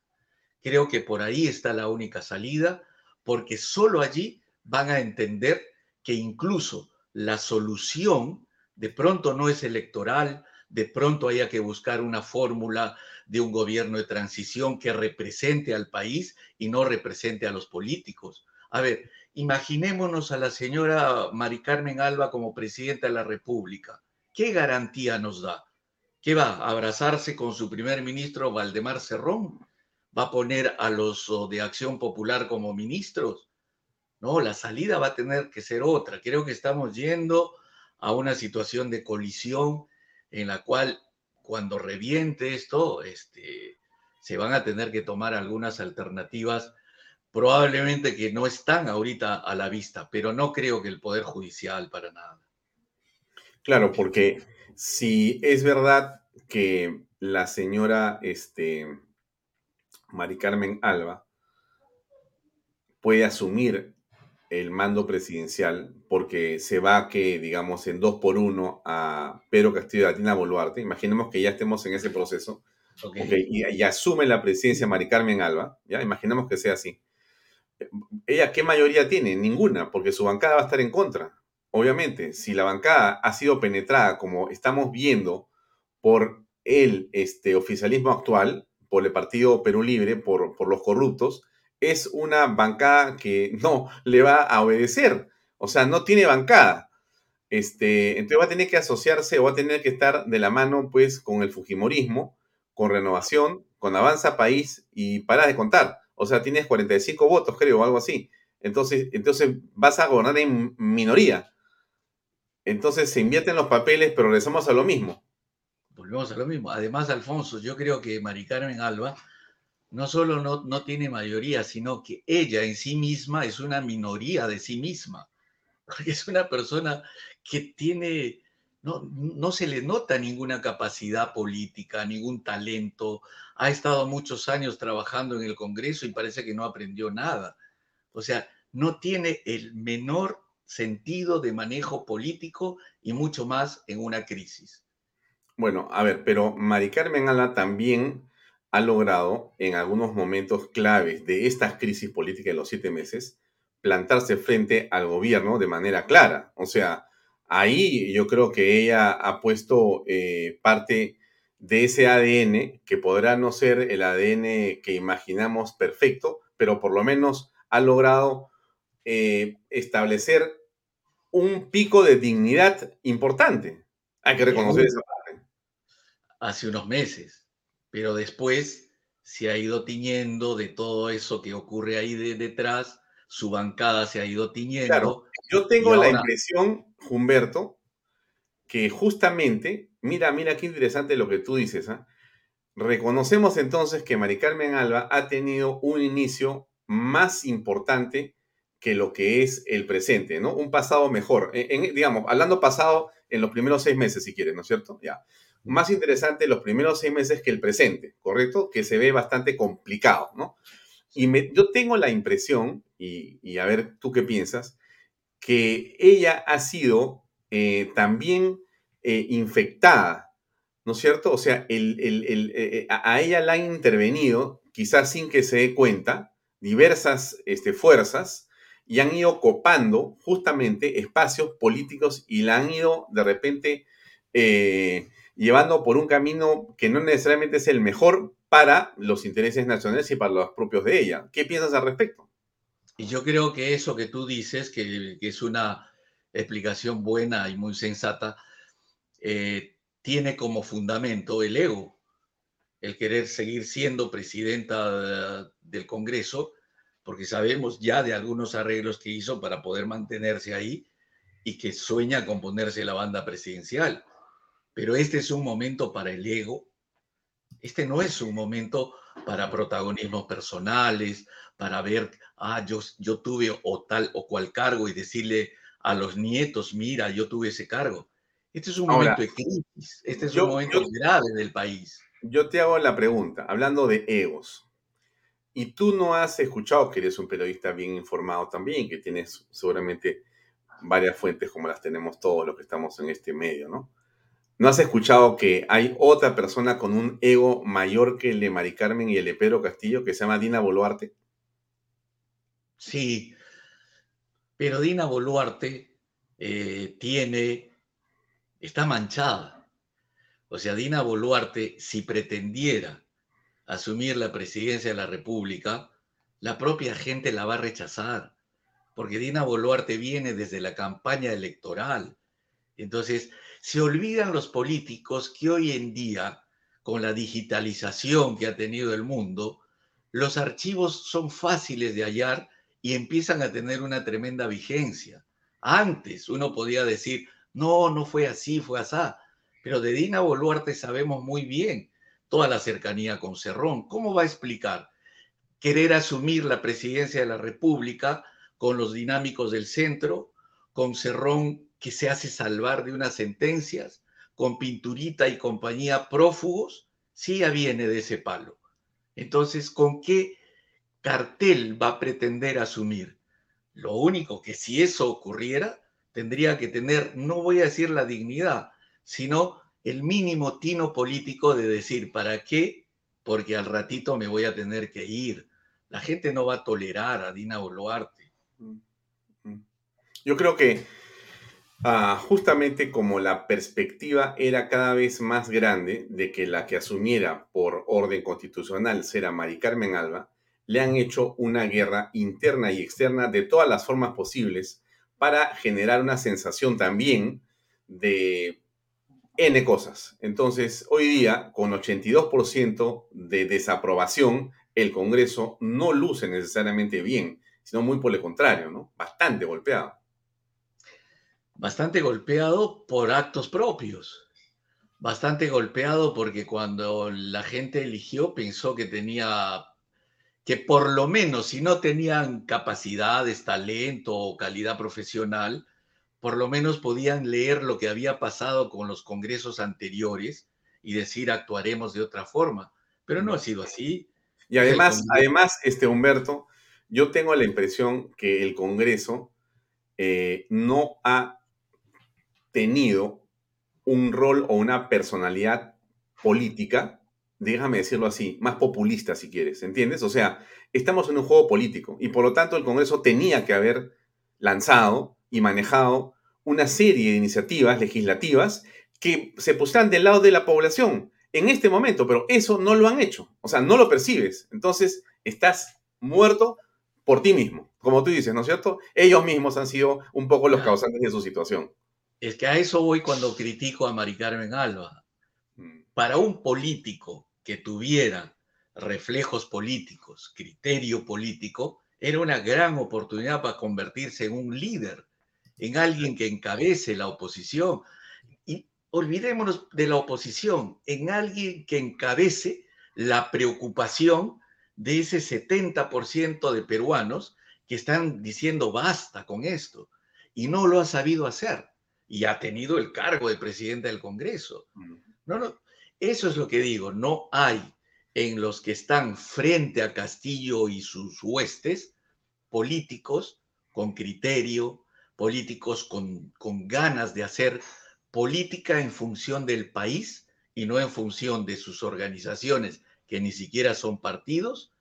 Creo que por ahí está la única salida, porque solo allí van a entender que incluso la solución de pronto no es electoral, de pronto haya que buscar una fórmula de un gobierno de transición que represente al país y no represente a los políticos. A ver, imaginémonos a la señora Mari Carmen Alba como presidenta de la República. ¿Qué garantía nos da? ¿Qué va a abrazarse con su primer ministro Valdemar Cerrón? ¿Va a poner a los de Acción Popular como ministros? No, la salida va a tener que ser otra. Creo que estamos yendo a una situación de colisión en la cual cuando reviente esto, este, se van a tener que tomar algunas alternativas probablemente que no están ahorita a la vista, pero no creo que el Poder Judicial para nada. Claro, porque si es verdad que la señora este, Mari Carmen Alba puede asumir el mando presidencial porque se va que, digamos, en dos por uno a Pedro Castillo de Latina Boluarte. Imaginemos que ya estemos en ese proceso. y, y, asume la presidencia Mari Carmen Alba. ¿ya? Imaginemos que sea así ella qué mayoría tiene? Ninguna, porque su bancada va a estar en contra. Obviamente, si la bancada ha sido penetrada, como estamos viendo, por el este, oficialismo actual, por el Partido Perú Libre, por, por los corruptos, es una bancada que [LAUGHS] no le va a obedecer. O sea, no tiene bancada. Este, entonces va a tener que asociarse o va a tener que estar de la mano pues con el Fujimorismo, con Renovación, con Avanza País y para de contar. O sea, tienes 45 votos, creo, o algo así. Entonces, entonces vas a gobernar en minoría. Entonces se invierten los papeles, pero regresamos a lo mismo. Volvemos a lo mismo. Además, Alfonso, yo creo que Mari Carmen Alba no solo no, no tiene mayoría, sino que ella en sí misma es una minoría de sí misma. [LAUGHS] Es una persona que tiene, no, no se le nota ninguna capacidad política, ningún talento, ha estado muchos años trabajando en el Congreso y parece que no aprendió nada. O sea, no tiene el menor sentido de manejo político y mucho más en una crisis. Bueno, a ver, pero Mari Carmen Ala también ha logrado en algunos momentos claves de estas crisis políticas de los siete meses plantarse frente al gobierno de manera clara. O sea, ahí yo creo que ella ha puesto eh, parte de ese ADN, que podrá no ser el ADN que imaginamos perfecto, pero por lo menos ha logrado eh, establecer un pico de dignidad importante. Hay que reconocer esa parte. Hace unos meses, pero después se ha ido tiñendo de todo eso que ocurre ahí de, detrás, su bancada se ha ido tiñendo. Claro, yo tengo la impresión, Humberto, que justamente, mira, mira qué interesante lo que tú dices, ¿ah? Reconocemos entonces que Mari Carmen Alba ha tenido un inicio más importante que lo que es el presente, ¿no? Un pasado mejor. En, digamos, hablando pasado en los primeros seis meses, si quieres, ¿no es cierto? Ya. Más interesante los primeros seis meses que el presente, ¿correcto? Que se ve bastante complicado, ¿no? Y yo tengo la impresión, y, a ver tú qué piensas, que ella ha sido eh, también eh, infectada ¿no es cierto? O sea, el, eh, eh, a ella la han intervenido, quizás sin que se dé cuenta, diversas este, fuerzas y han ido copando justamente espacios políticos y la han ido de repente llevando por un camino que no necesariamente es el mejor para los intereses nacionales y para los propios de ella. ¿Qué piensas al respecto? Y yo creo que eso que tú dices, que, es una explicación buena y muy sensata, tiene como fundamento el ego, el querer seguir siendo presidenta del Congreso, porque sabemos ya de algunos arreglos que hizo para poder mantenerse ahí y que sueña con ponerse la banda presidencial. Pero este es un momento para el ego, este no es un momento para protagonismos personales, para ver, ah, yo, yo tuve o tal o cual cargo y decirle a los nietos, mira, yo tuve ese cargo. Este es un momento de crisis, este es un momento grave del país. Yo te hago la pregunta, hablando de egos, y tú no has escuchado que eres un periodista bien informado también, que tienes seguramente varias fuentes como las tenemos todos los que estamos en este medio, ¿no? ¿No has escuchado que hay otra persona con un ego mayor que el de Mari Carmen y el de Pedro Castillo que se llama Dina Boluarte? Sí, pero Dina Boluarte eh, tiene está manchada. O sea, Dina Boluarte, si pretendiera asumir la presidencia de la República, la propia gente la va a rechazar, porque Dina Boluarte viene desde la campaña electoral. Entonces, se olvidan los políticos que hoy en día, con la digitalización que ha tenido el mundo, los archivos son fáciles de hallar y empiezan a tener una tremenda vigencia. Antes uno podía decir, no, no fue así, fue así. Pero de Dina Boluarte sabemos muy bien toda la cercanía con Cerrón. ¿Cómo va a explicar querer asumir la presidencia de la República con los dinámicos del centro, con Cerrón que se hace salvar de unas sentencias, con Pinturita y compañía prófugos? Sí, ya viene de ese palo. Entonces, ¿con qué cartel va a pretender asumir? Lo único que si eso ocurriera, tendría que tener, no voy a decir la dignidad, sino el mínimo tino político de decir, ¿para qué? Porque al ratito me voy a tener que ir. La gente no va a tolerar a Dina Boluarte. Yo creo que ah, justamente como la perspectiva era cada vez más grande de que la que asumiera por orden constitucional será Mari Carmen Alba, le han hecho una guerra interna y externa de todas las formas posibles para generar una sensación también de N cosas. Entonces, hoy día, con 82% de desaprobación, el Congreso no luce necesariamente bien, sino muy por el contrario, ¿no? Bastante golpeado. Bastante golpeado por actos propios. Bastante golpeado porque cuando la gente eligió pensó que tenía que por lo menos si no tenían capacidades, talento o calidad profesional, por lo menos podían leer lo que había pasado con los congresos anteriores y decir actuaremos de otra forma. Pero no ha sido así. Y además, además, este Humberto, yo tengo la impresión que el Congreso eh, no ha tenido un rol o una personalidad política déjame decirlo así, más populista si quieres, ¿entiendes? O sea, estamos en un juego político y por lo tanto el Congreso tenía que haber lanzado y manejado una serie de iniciativas legislativas que se pusieran del lado de la población en este momento, pero eso no lo han hecho, o sea, no lo percibes, entonces estás muerto por ti mismo, como tú dices, ¿no es cierto? Ellos mismos han sido un poco los causantes de su situación. Es que a eso voy cuando critico a Mari Carmen Alba. Mm. Para un político que tuviera reflejos políticos, criterio político, era una gran oportunidad para convertirse en un líder, en alguien que encabece la oposición. Y olvidémonos de la oposición, en alguien que encabece la preocupación de ese 70% de peruanos que están diciendo basta con esto y no lo ha sabido hacer y ha tenido el cargo de presidente del Congreso. No, no, eso es lo que digo, no hay en los que están frente a Castillo y sus huestes políticos con criterio, políticos con, con ganas de hacer política en función del país y no en función de sus organizaciones que ni siquiera son partidos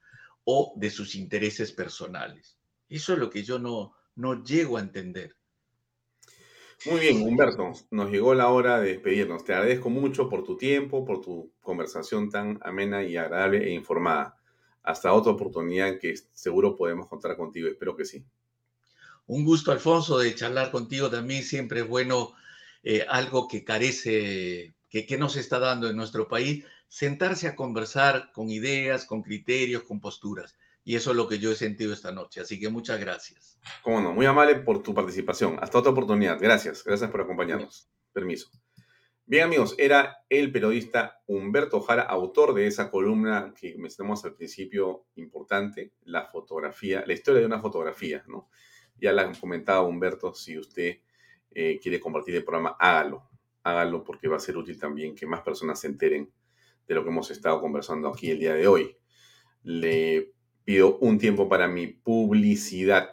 o de sus intereses personales. Eso es lo que yo no, no llego a entender. Muy bien, Humberto, nos llegó la hora de despedirnos. Te agradezco mucho por tu tiempo, por tu conversación tan amena y agradable e informada. Hasta otra oportunidad que seguro podemos contar contigo. Espero que sí. Un gusto, Alfonso, de charlar contigo también. Siempre es bueno eh, algo que carece, que, que no se está dando en nuestro país, sentarse a conversar con ideas, con criterios, con posturas. Y eso es lo que yo he sentido esta noche. Así que muchas gracias. Cómo no, muy amable por tu participación. Hasta otra oportunidad. Gracias, gracias por acompañarnos. Permiso. Bien amigos, era el periodista Humberto Jara, autor de esa columna que mencionamos al principio importante, la fotografía, la historia de una fotografía, ¿no? Ya la han comentado Humberto, si usted eh, quiere compartir el programa, hágalo, hágalo porque va a ser útil también que más personas se enteren de lo que hemos estado conversando aquí el día de hoy. Le pido un tiempo para mi publicidad.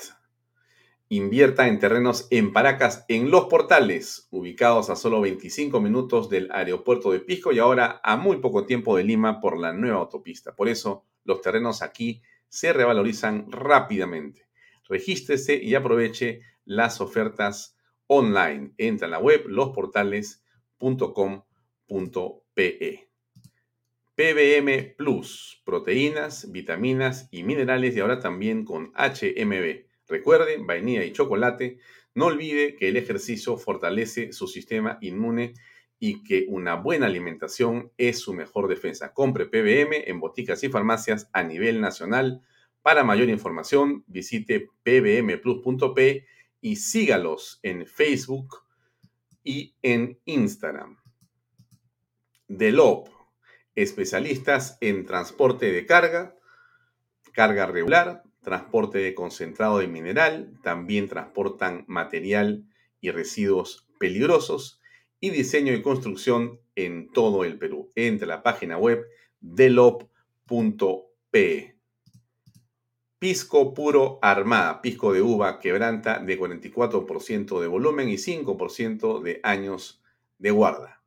Invierta en terrenos en Paracas, en Los Portales, ubicados a solo 25 minutos del aeropuerto de Pisco y ahora a muy poco tiempo de Lima por la nueva autopista. Por eso, los terrenos aquí se revalorizan rápidamente. Regístrese y aproveche las ofertas online. Entra a la web losportales.com.pe. PBM Plus, proteínas, vitaminas y minerales y ahora también con HMB. Recuerde, vainilla y chocolate. No olvide que el ejercicio fortalece su sistema inmune y que una buena alimentación es su mejor defensa. Compre PBM en boticas y farmacias a nivel nacional. Para mayor información, visite pbmplus.p y sígalos en Facebook y en Instagram. Delop especialistas en transporte de carga, carga regular, transporte de concentrado de mineral, también transportan material y residuos peligrosos y diseño y construcción en todo el Perú. Entre la página web delop.pe. Pisco puro armada, pisco de uva quebranta de 44% de volumen y 5% de años de guarda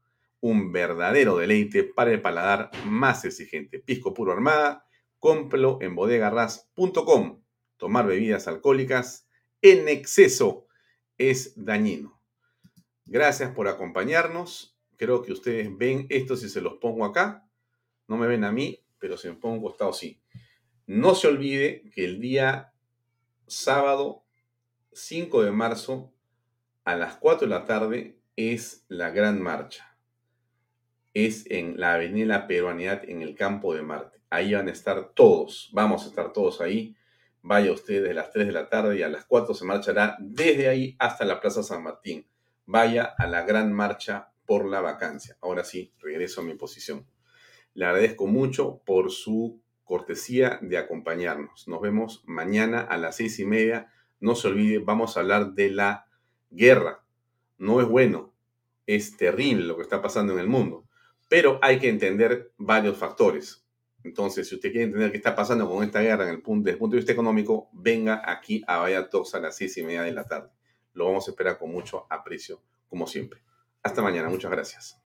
un verdadero deleite para el paladar más exigente. Pisco Puro Armada, cómpralo en bodegarras.com. Tomar bebidas alcohólicas en exceso es dañino. Gracias por acompañarnos. Creo que ustedes ven esto si se los pongo acá. No me ven a mí, pero si me pongo un costado sí. No se olvide que el día sábado 5 de marzo a las 4 de la tarde es la gran marcha es en la Avenida Peruanidad en el Campo de Marte. Ahí van a estar todos, vamos a estar todos ahí. Vaya usted desde las 3 de la tarde y a las 4 se marchará desde ahí hasta la Plaza San Martín. Vaya a la gran marcha por la vacancia. Ahora sí, regreso a mi posición. Le agradezco mucho por su cortesía de acompañarnos. Nos vemos mañana a las seis y media. No se olvide, vamos a hablar de la guerra. No es bueno, es terrible lo que está pasando en el mundo pero hay que entender varios factores. Entonces, si usted quiere entender qué está pasando con esta guerra en el punto, desde el punto de vista económico, venga aquí a Vaya a las seis y media de la tarde. Lo vamos a esperar con mucho aprecio, como siempre. Hasta mañana. Muchas gracias.